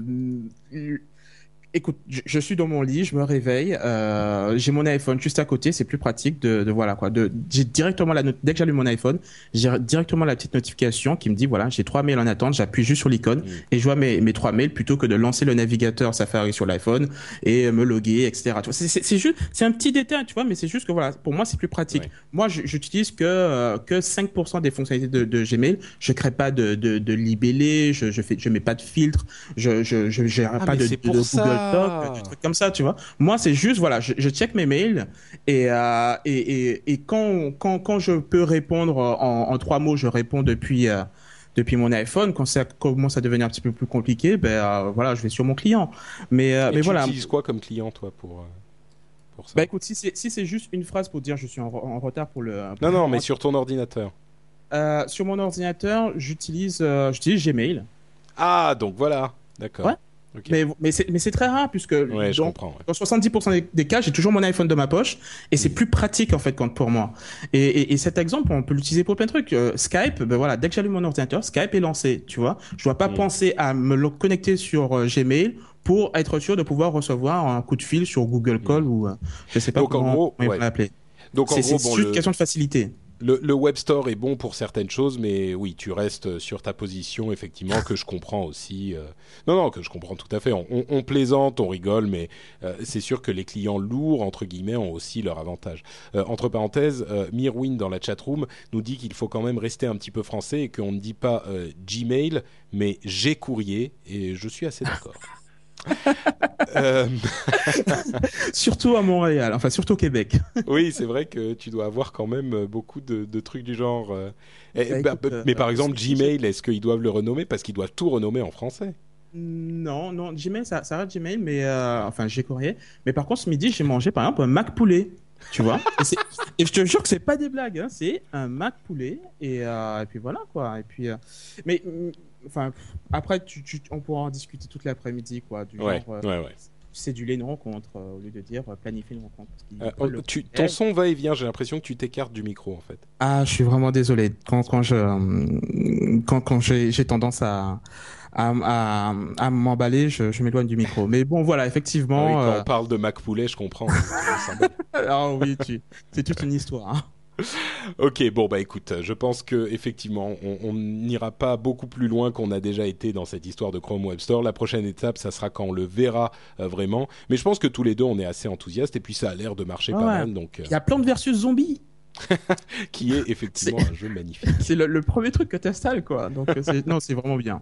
écoute, je, suis dans mon lit, je me réveille, euh, j'ai mon iPhone juste à côté, c'est plus pratique de, de voilà quoi. De, j'ai directement la dès que j'allume mon iPhone, j'ai directement la petite notification qui me dit voilà j'ai trois mails en attente, j'appuie juste sur l'icône mm. et je vois mes, mes trois mails plutôt que de lancer le navigateur Safari sur l'iPhone et me loguer etc. C'est, juste c'est un petit détail tu vois, mais c'est juste que voilà pour moi c'est plus pratique. Moi j'utilise que euh, que 5% des fonctionnalités de, de, Gmail, je crée pas de de, de libellé, je je fais je mets pas de filtre, je je je gère ah, pas de, de Google ah. des trucs comme ça, tu vois. Moi, c'est juste, voilà, je, je, check mes mails et, euh, et, et, et, quand, quand, quand je peux répondre en, en trois mots, je réponds depuis, euh, depuis mon iPhone. Quand ça commence à devenir un petit peu plus compliqué, ben euh, voilà, je vais sur mon client. Mais, euh, mais tu voilà. Tu utilises quoi comme client, toi, pour. Euh, pour ça? Bah écoute, si c'est si c'est juste une phrase pour dire je suis en, en retard pour le. non, non, mais sur ton ordinateur. Euh, sur mon ordinateur, j'utilise euh, j'utilise Gmail. Ah, donc voilà, d'accord. Ouais. Ok. Mais, mais c'est mais c'est très rare puisque Ouais, je dans, comprends, ouais. dans 70% des, des cas, j'ai toujours mon iPhone de ma poche et c'est plus pratique en fait quand pour moi. Et, et, et cet exemple, on peut l'utiliser pour plein de trucs. Euh, Skype, ben voilà, dès que j'allume mon ordinateur, Skype est lancé, tu vois. Je dois pas Mm. penser à me connecter sur euh, Gmail pour être sûr de pouvoir recevoir un coup de fil sur Google Call ou euh, je sais pas Mm. Donc, en comment on va ouais. l'appeler. Donc en C'est juste le, une question de facilité. Le, web store est bon pour certaines choses, mais oui, tu restes sur ta position, effectivement, que je comprends aussi. euh, Non, non, que je comprends tout à fait. On, plaisante, on rigole, mais euh, c'est sûr que les clients lourds, entre guillemets, ont aussi leur avantage. Euh, entre parenthèses, Mirwin dans la chatroom nous dit qu'il faut quand même rester un petit peu français et qu'on ne dit pas Gmail, mais G courrier, et je suis assez d'accord. Euh, Surtout à Montréal, enfin surtout au Québec. oui, c'est vrai que tu dois avoir quand même euh, beaucoup de, de trucs du genre. euh, Bah, bah, écoute, bah, mais par exemple, Gmail, est-ce qu'ils doivent le renommer? Parce qu'ils doivent tout renommer en français. Non, non, Gmail, ça, ça reste Gmail, mais euh, enfin, j'ai courrier. Mais par contre, ce midi, j'ai mangé par exemple un Mac poulet. Tu vois? Et, je te jure que c'est pas des blagues, hein, c'est un Mac poulet. Et, euh, et puis voilà, quoi. Et puis, euh, mais enfin, après, tu, tu- on pourra en discuter toute l'après-midi, quoi. Du Ouais, genre, euh, ouais, ouais. céduler une rencontre euh, au lieu de dire euh, planifier une rencontre. Euh, tu- courriel. ton son va et vient. J'ai l'impression que tu t'écartes du micro, en fait. Ah, je suis vraiment désolé. Quand, quand je, quand, quand j'ai j'ai tendance à, à, à, à m'emballer, je, je m'éloigne du micro. Mais bon, voilà, Ah oui, effectivement. quand euh, on parle de Mac poulet, je comprends. Ah oui, c'est toute une histoire. hein. Ok, bon bah écoute, je pense que effectivement, on n'ira pas beaucoup plus loin qu'on a déjà été dans cette histoire de Chrome Web Store. La prochaine étape, ça sera quand on le verra euh, vraiment. Mais je pense que tous les deux, on est assez enthousiastes et puis ça a l'air de marcher pas mal, donc euh, Il y a Plante versus Zombie. qui est effectivement un jeu magnifique. C'est le, le premier truc que tu installes, quoi. Donc, euh, c'est- non, c'est vraiment bien.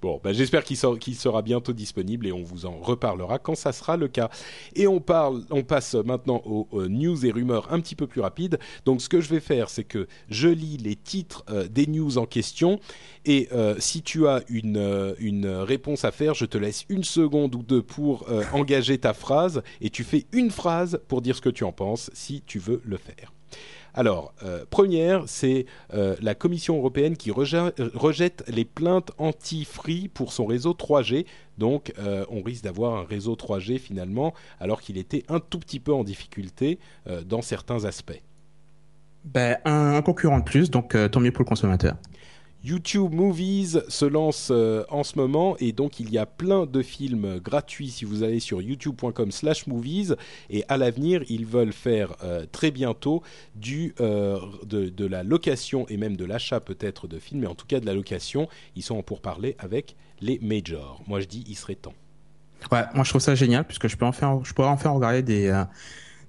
Bon, bah, j'espère qu'il sera bientôt disponible et on vous en reparlera quand ça sera le cas. Et on parle, on passe maintenant aux, aux news et rumeurs un petit peu plus rapides. Donc, ce que je vais faire, c'est que je lis les titres euh, des news en question et euh, si tu as une euh, une réponse à faire, je te laisse une seconde ou deux pour engager ta phrase et tu fais une phrase pour dire ce que tu en penses si tu veux le faire. Alors, euh, première, c'est euh, la Commission européenne qui rejette les plaintes anti-free pour son réseau 3G. Donc, euh, on risque d'avoir un réseau 3G finalement, alors qu'il était un tout petit peu en difficulté dans certains aspects. Ben, un, concurrent de plus, donc tant mieux pour le consommateur. YouTube Movies se lance euh, en ce moment et donc il y a plein de films gratuits si vous allez sur youtube.com/movies et à l'avenir ils veulent faire euh, très bientôt du euh, de, la location et même de l'achat peut-être de films mais en tout cas de la location ils sont en pourparlers avec les majors. Moi je dis il serait temps. Ouais, moi je trouve ça génial puisque je peux en faire, je pourrais en faire regarder des,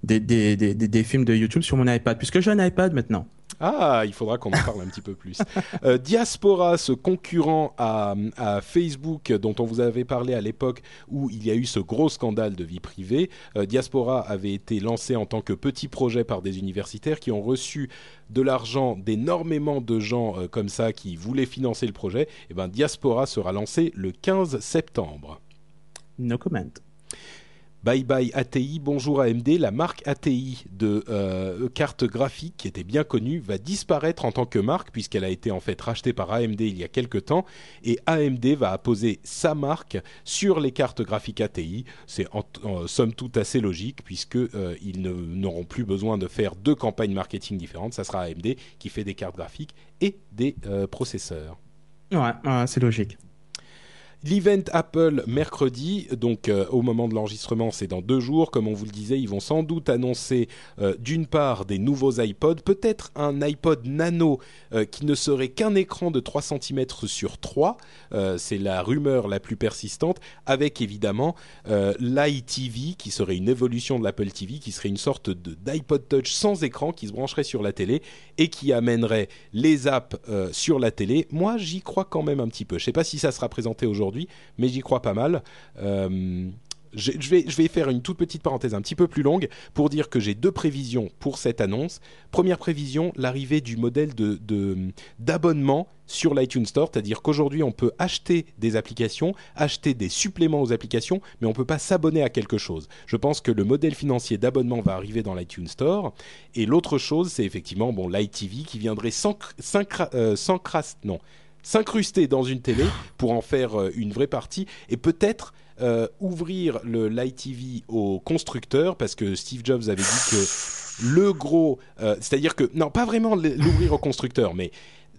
des, des, des, des films de YouTube sur mon iPad puisque j'ai un iPad maintenant. Ah, il faudra qu'on en parle un petit peu plus. Euh, Diaspora, ce concurrent à, Facebook dont on vous avait parlé à l'époque où il y a eu ce gros scandale de vie privée, euh, Diaspora avait été lancé en tant que petit projet par des universitaires qui ont reçu de l'argent d'énormément de gens euh, comme ça qui voulaient financer le projet. Et ben Diaspora sera lancé le 15 septembre. No comment. Bye bye ATI, bonjour AMD. La marque ATI de euh, cartes graphiques qui était bien connue va disparaître en tant que marque puisqu'elle a été en fait rachetée par AMD il y a quelques temps et AMD va apposer sa marque sur les cartes graphiques ATI. C'est en, somme toute assez logique puisque euh, ils n'auront plus besoin de faire deux campagnes marketing différentes. Ça sera AMD qui fait des cartes graphiques et des euh, processeurs. Ouais, c'est logique. L'event Apple mercredi, donc euh, au moment de l'enregistrement, c'est dans deux jours. Comme on vous le disait, ils vont sans doute annoncer euh, d'une part des nouveaux iPods, peut-être un iPod Nano euh, qui ne serait qu'un écran de 3 cm sur 3. Euh, c'est la rumeur la plus persistante, avec évidemment l'iTV qui serait une évolution de l'Apple TV, qui serait une sorte d'iPod Touch sans écran qui se brancherait sur la télé et qui amènerait les apps sur la télé. Moi, j'y crois quand même un petit peu. Je sais pas si ça sera présenté aujourd'hui, mais j'y crois pas mal. Euh, je, vais, faire une toute petite parenthèse un petit peu plus longue pour dire que j'ai deux prévisions pour cette annonce. Première prévision, l'arrivée du modèle d'abonnement sur l'iTunes Store, c'est-à-dire qu'aujourd'hui on peut acheter des applications, acheter des suppléments aux applications, mais on peut pas s'abonner à quelque chose. Je pense que le modèle financier d'abonnement va arriver dans l'iTunes Store. Et l'autre chose, c'est effectivement bon l'iTV qui viendrait s'encr- s'incra- euh, s'encras- non, s'incruster dans une télé pour en faire euh, une vraie partie et peut-être euh, ouvrir le l'ITV aux constructeurs parce que Steve Jobs avait dit que le gros, euh, c'est-à-dire que non, pas vraiment l'ouvrir aux constructeurs, mais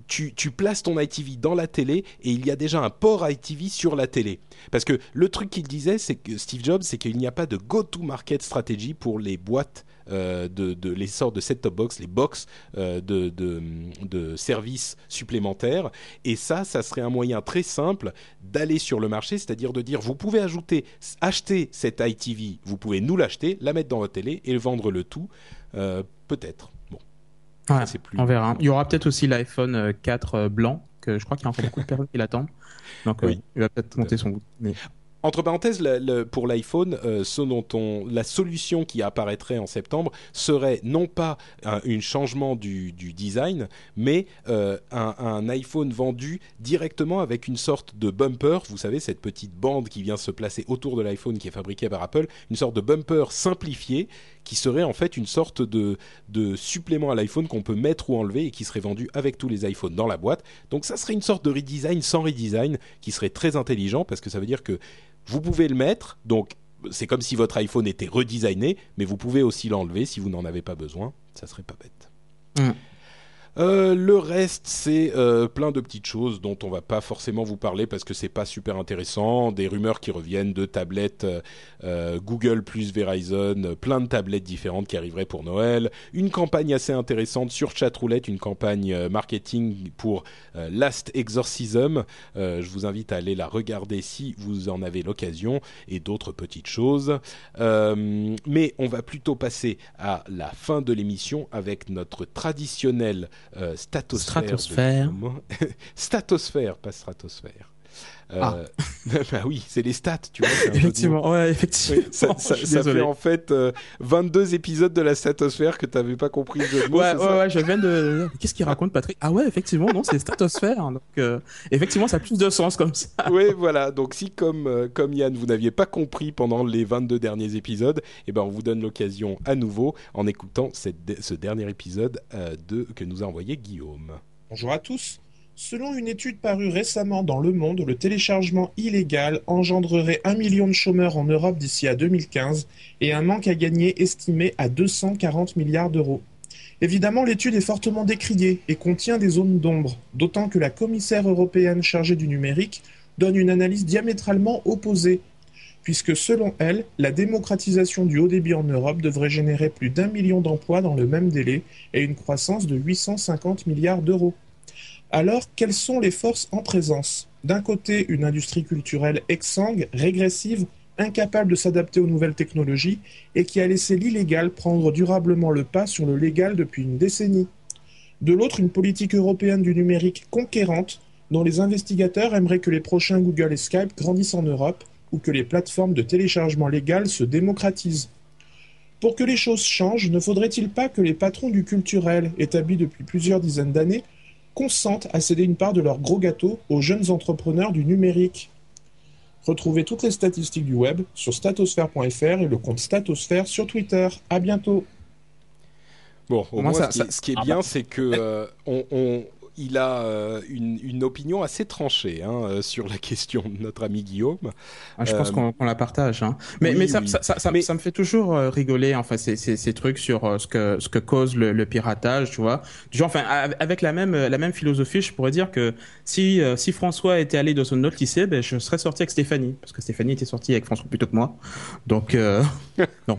tu, tu places ton ITV dans la télé et il y a déjà un port ITV sur la télé. Parce que le truc qu'il disait, c'est que Steve Jobs, c'est qu'il n'y a pas de go-to-market stratégie pour les boîtes de, de les sortes de set-top box, les box euh, de, de, de services supplémentaires. Et ça, ça serait un moyen très simple d'aller sur le marché, c'est-à-dire de dire vous pouvez ajouter, acheter cette ITV, vous pouvez nous l'acheter, la mettre dans votre télé et vendre le tout, euh, peut-être. Bon, Ouais, c'est plus- on verra. Il y aura peut-être aussi l'iPhone euh, 4 euh, blanc, que je crois qu'il y a encore beaucoup de personnes qui l'attendent. Donc, euh, Oui. il va peut-être monter son goût. Mais... Entre parenthèses, pour l'iPhone, euh, la solution qui apparaîtrait en septembre serait non pas un, changement du, design, mais euh, un, iPhone vendu directement avec une sorte de bumper. Vous savez, cette petite bande qui vient se placer autour de l'iPhone qui est fabriquée par Apple, une sorte de bumper simplifié qui serait en fait une sorte de supplément à l'iPhone qu'on peut mettre ou enlever et qui serait vendu avec tous les iPhones dans la boîte. Donc ça serait une sorte de redesign sans redesign qui serait très intelligent parce que ça veut dire que vous pouvez le mettre, donc c'est comme si votre iPhone était redesigné, mais vous pouvez aussi l'enlever si vous n'en avez pas besoin. Ça serait pas bête. Mm. Euh, le reste, c'est euh, plein de petites choses dont on va pas forcément vous parler parce que c'est pas super intéressant. Des rumeurs qui reviennent de tablettes euh, Google plus Verizon, plein de tablettes différentes qui arriveraient pour Noël. Une campagne assez intéressante sur Chatroulette, une campagne marketing pour Last Exorcism. Je vous invite à aller la regarder si vous en avez l'occasion et d'autres petites choses. Mais on va plutôt passer à la fin de l'émission avec notre traditionnel statosphère. de Stratosphère. Statosphère, pas stratosphère. Euh, Ah. bah oui, c'est les stats, tu vois. Effectivement, ouais, effectivement. Oui, ça, ça- je suis ça désolé. fait en fait euh, 22 épisodes de la statosphère que tu n'avais pas compris de mots. Ouais, ouais, ça ouais, je viens de. Qu'est-ce qu'il raconte, Patrick? Ah ouais, effectivement, non, c'est stratosphère. Donc, euh, effectivement, ça a plus de sens comme ça. Oui, voilà. Donc, si comme, euh, comme Yann, vous n'aviez pas compris pendant les 22 derniers épisodes, eh ben, on vous donne l'occasion à nouveau en écoutant cette ce dernier épisode euh, de, que nous a envoyé Guillaume. Bonjour à tous. Selon une étude parue récemment dans Le Monde, le téléchargement illégal engendrerait un million de chômeurs en Europe d'ici à 2015 et un manque à gagner estimé à 240 milliards d'euros. Évidemment, l'étude est fortement décriée et contient des zones d'ombre, d'autant que la commissaire européenne chargée du numérique donne une analyse diamétralement opposée, puisque selon elle, la démocratisation du haut débit en Europe devrait générer plus d'un million d'emplois dans le même délai et une croissance de 850 milliards d'euros. Alors, quelles sont les forces en présence? D'un côté, une industrie culturelle exsangue, régressive, incapable de s'adapter aux nouvelles technologies et qui a laissé l'illégal prendre durablement le pas sur le légal depuis une décennie. De l'autre, une politique européenne du numérique conquérante dont les investigateurs aimeraient que les prochains Google et Skype grandissent en Europe ou que les plateformes de téléchargement légal se démocratisent. Pour que les choses changent, ne faudrait-il pas que les patrons du culturel, établis depuis plusieurs dizaines d'années, consentent à céder une part de leur gros gâteau aux jeunes entrepreneurs du numérique Retrouvez toutes les statistiques du web sur statosphère.fr et le compte Statosphère sur Twitter. À bientôt Bon, au Moi, moins, ça- ce qui, ça- ce qui est Ah bien, bah. c'est que euh, on, on- il a euh, une, une opinion assez tranchée hein, euh, sur la question de notre ami Guillaume. Ah, je pense Euh, qu'on la partage. Hein. Mais, oui, mais, ça, oui. ça, ça, ça- Mais- ça me fait toujours rigoler, enfin, ces, ces, ces trucs sur ce, que, ce que cause le, le piratage, tu vois. Genre, enfin, av- avec la même, la même philosophie, je pourrais dire que si, si François était allé dans un autre lycée, ben, je serais sorti avec Stéphanie. Parce que Stéphanie était sortie avec François plutôt que moi. Donc, euh, non.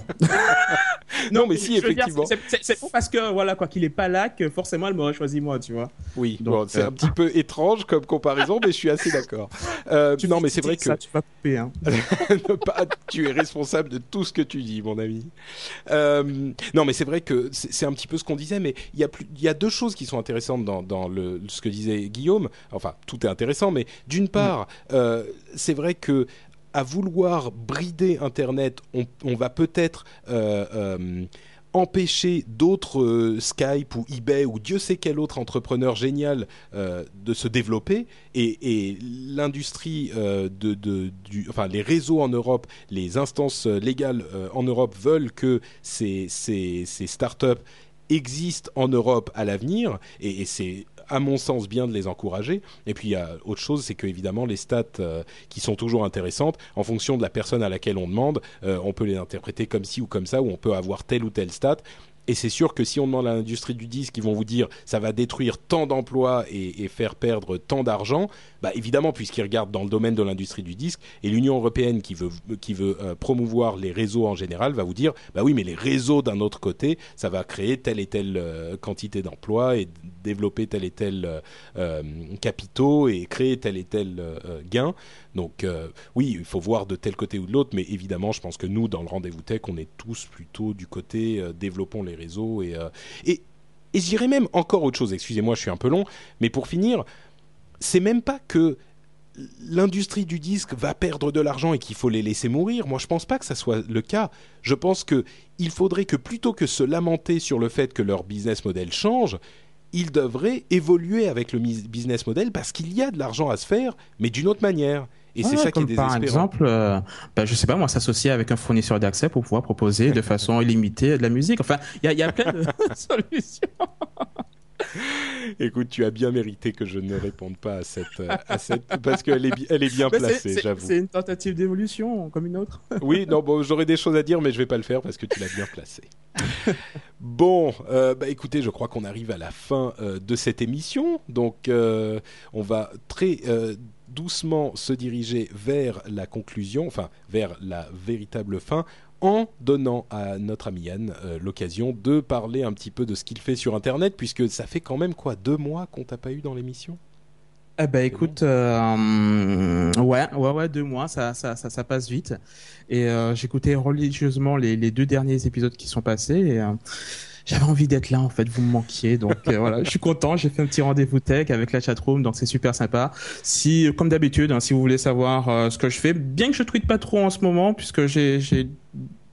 Non, mais si, effectivement. c'est- parce que, voilà, quoi, qu'il est pas là que forcément elle m'aurait choisi moi, tu vois. Oui, Bon, c'est euh, un petit peu étrange comme comparaison, mais je suis assez d'accord. Euh, non, mais c'est vrai que Ça, tu vas couper, hein. ne pas, tu es responsable de tout ce que tu dis, mon ami. Euh, non, mais c'est vrai que c'est un petit peu ce qu'on disait, mais il y a plus, il y a deux choses qui sont intéressantes dans, dans le, ce que disait Guillaume. Enfin, tout est intéressant, mais d'une part, euh, c'est vrai que à vouloir brider Internet, on, on va peut-être euh, euh, empêcher d'autres euh, Skype ou eBay ou Dieu sait quel autre entrepreneur génial euh, de se développer. Et, l'industrie euh, de, du enfin les réseaux en Europe, les instances légales en Europe veulent que ces ces, ces startups existent en Europe à l'avenir. Et c'est à mon sens bien de les encourager. Et puis il y a autre chose, c'est que évidemment les stats euh, qui sont toujours intéressantes, en fonction de la personne à laquelle on demande, euh, on peut les interpréter comme ci ou comme ça, ou on peut avoir telle ou telle stat. Et c'est sûr que si on demande à l'industrie du disque, ils vont vous dire ça va détruire tant d'emplois et, faire perdre tant d'argent. Bah évidemment, puisqu'ils regardent dans le domaine de l'industrie du disque, et l'Union européenne qui veut qui veut euh, promouvoir les réseaux en général va vous dire bah oui, mais les réseaux d'un autre côté, ça va créer telle et telle quantité d'emplois et développer tel et tel euh, euh, capitaux et créer tel et tel euh, euh, gain. Donc oui, il faut voir de tel côté ou de l'autre, mais évidemment, je pense que nous, dans le rendez-vous tech, on est tous plutôt du côté développons les réseaux et et et je même encore autre chose. Excusez-moi, je suis un peu long, mais pour finir, c'est même pas que l'industrie du disque va perdre de l'argent et qu'il faut les laisser mourir. Moi, je pense pas que ça soit le cas. Je pense que il faudrait que plutôt que se lamenter sur le fait que leur business model change, ils devraient évoluer avec le business model parce qu'il y a de l'argent à se faire, mais d'une autre manière. Et c'est ça qui est désespérant. Par exemple, euh, bah, je sais pas moi, s'associer avec un fournisseur d'accès pour pouvoir proposer de façon illimitée de la musique. Enfin, il y il y a plein de solutions. Écoute, tu as bien mérité que je ne réponde pas à cette, euh, à cette parce qu'elle est, elle est bien placée, j'avoue. C'est une tentative d'évolution comme une autre. Oui, non, bon, j'aurais des choses à dire, mais je vais pas le faire parce que tu l'as bien placé. bon, euh, bah écoutez, je crois qu'on arrive à la fin euh, de cette émission, donc euh, on va très doucement se diriger vers la conclusion, enfin vers la véritable fin, en donnant à notre ami Yann euh, l'occasion de parler un petit peu de ce qu'il fait sur Internet, puisque ça fait quand même quoi deux mois qu'on t'a pas eu dans l'émission? Eh ben écoute, euh, ouais, ouais, ouais, deux mois, ça, ça, ça, ça passe vite. Et euh, j'écoutais religieusement les, les deux derniers épisodes qui sont passés. Et, j'avais envie d'être là en fait, vous me manquiez, donc euh, voilà, je suis content. J'ai fait un petit rendez-vous tech avec la chatroom, donc c'est super sympa. Si, comme d'habitude, hein, si vous voulez savoir euh, ce que je fais, bien que je tweete pas trop en ce moment, puisque j'ai,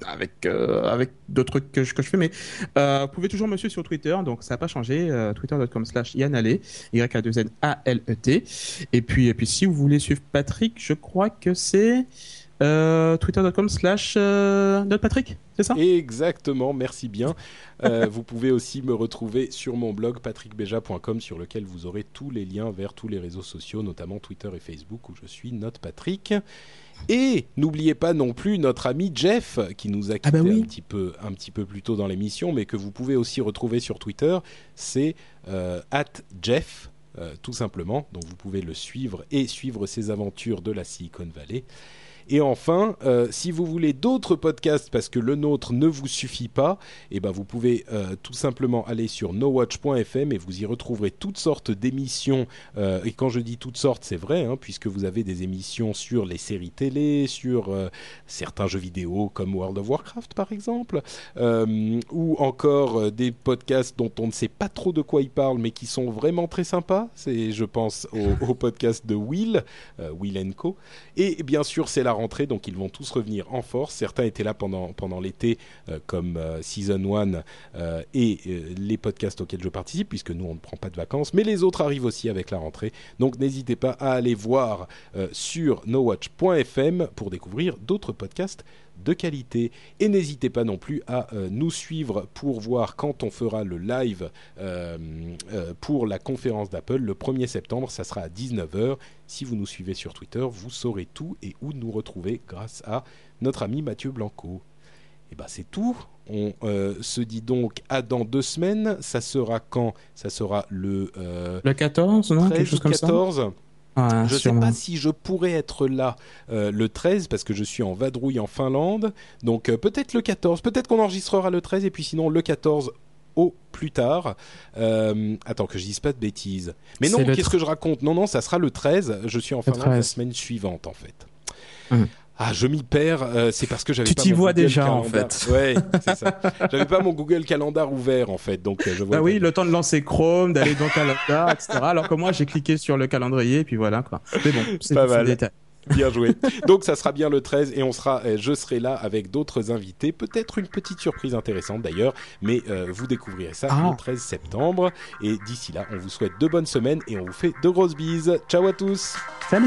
avec euh, avec d'autres trucs que je, que je fais, mais vous pouvez toujours me suivre sur Twitter, donc ça n'a pas changé. Twitter.com/slash Yann Allais, Y A 2 N A L E T. Et puis et puis si vous voulez suivre Patrick, je crois que c'est Twitter.com slash notre Patrick, c'est ça Exactement, merci bien. Euh, vous pouvez aussi me retrouver sur mon blog patrickbeja.com sur lequel vous aurez tous les liens vers tous les réseaux sociaux, notamment Twitter et Facebook où je suis Note Patrick. Et n'oubliez pas non plus notre ami Jeff qui nous a quitté Ah bah oui. un petit peu un petit peu plus tôt dans l'émission, mais que vous pouvez aussi retrouver sur Twitter. C'est euh, at Jeff. euh, tout simplement, donc vous pouvez le suivre et suivre ses aventures de la Silicon Valley. Et enfin, euh, si vous voulez d'autres podcasts parce que le nôtre ne vous suffit pas, eh ben vous pouvez euh, tout simplement aller sur nowatch.fm et vous y retrouverez toutes sortes d'émissions. euh, et quand je dis toutes sortes, c'est vrai, hein, puisque vous avez des émissions sur les séries télé, sur certains jeux vidéo comme World of Warcraft par exemple, ou encore des podcasts dont on ne sait pas trop de quoi ils parlent, mais qui sont vraiment très sympas. C'est, je pense, au, podcast de Will, Will Co. Et bien sûr, c'est la donc ils vont tous revenir en force. Certains étaient là pendant, l'été, euh, comme euh, Season 1 euh, et les podcasts auxquels je participe, puisque nous, on ne prend pas de vacances. Mais les autres arrivent aussi avec la rentrée. Donc n'hésitez pas à aller voir sur nowatch.fm pour découvrir d'autres podcasts de qualité. Et n'hésitez pas non plus à euh, nous suivre pour voir quand on fera le live euh, euh, pour la conférence d'Apple le 1er septembre. Ça sera à 19h. Si vous nous suivez sur Twitter, vous saurez tout et où nous retrouver grâce à notre ami Mathieu Blanco. Et ben c'est tout. On euh, se dit donc à dans deux semaines. Ça sera quand? Ça sera le euh, Le 14, non? 13 Quelque chose comme ça? 14 Ouais, je ne sais pas si je pourrais être là euh, le 13 parce que je suis en vadrouille en Finlande. Donc euh, peut-être le 14, peut-être qu'on enregistrera le 13 et puis sinon le 14 au plus tard. Euh, attends que je dise pas de bêtises. Mais non, qu'est-ce que je raconte? Non, non, ça sera le 13. Je suis en Finlande la 13. semaine suivante en fait. Hum. Ah, je m'y perds. euh, c'est parce que j'avais Tu t'y vois Google déjà, en Calendar. fait. Ouais, c'est ça. J'avais pas mon Google Calendar ouvert en fait, donc euh, je vois. Bah oui, le temps de lancer Chrome, d'aller dans Calendar, etc. Alors que moi, j'ai cliqué sur le calendrier, et puis voilà, quoi. Mais bon, c'est Pas mal. détail. Bien joué. Donc ça sera bien le 13 et on sera, euh, je serai là avec d'autres invités, peut-être une petite surprise intéressante d'ailleurs, mais euh, vous découvrirez ça Ah. le 13 septembre. Et d'ici là, on vous souhaite de bonnes semaines et on vous fait de grosses bises. Ciao à tous. Salut